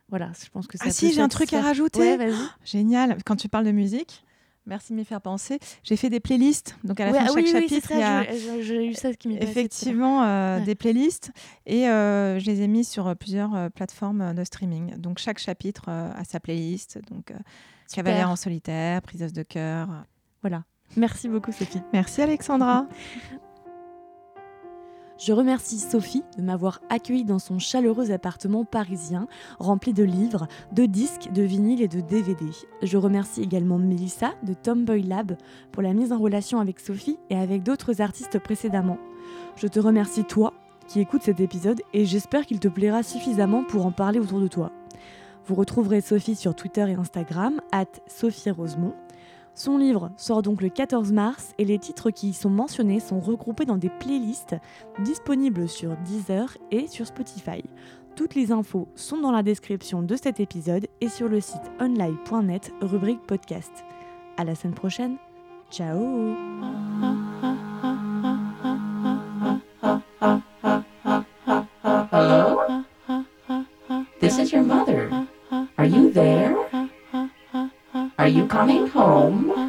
voilà, je pense que ça Ah si, j'ai un truc à rajouter. Ouais. Génial. Quand tu parles de musique, merci de m'y faire penser. J'ai fait des playlists. Donc à la Ouais, fin de ah chaque oui, oui, c'est chapitre, il y a j'ai eu ça qui effectivement euh, Ouais. des playlists et euh, je les ai mis sur euh, plusieurs plateformes de streaming. Donc chaque chapitre a sa playlist. Donc. Cavalière en solitaire, Priseuse de cœur. Voilà. Merci beaucoup, Sophie. Merci Alexandra. Je remercie Sophie de m'avoir accueillie dans son chaleureux appartement parisien, rempli de livres, de disques, de vinyles et de DVD. Je remercie également Melissa de Tomboy Lab pour la mise en relation avec Sophie et avec d'autres artistes précédemment. Je te remercie toi qui écoutes cet épisode et j'espère qu'il te plaira suffisamment pour en parler autour de toi. Vous retrouverez Sophie sur Twitter et Instagram, at Sophie Rosemont. Son livre sort donc le 14 mars et les titres qui y sont mentionnés sont regroupés dans des playlists disponibles sur Deezer et sur Spotify. Toutes les infos sont dans la description de cet épisode et sur le site online.net rubrique podcast. À la semaine prochaine. Ciao? This is your mother. Are you there? Are you coming home?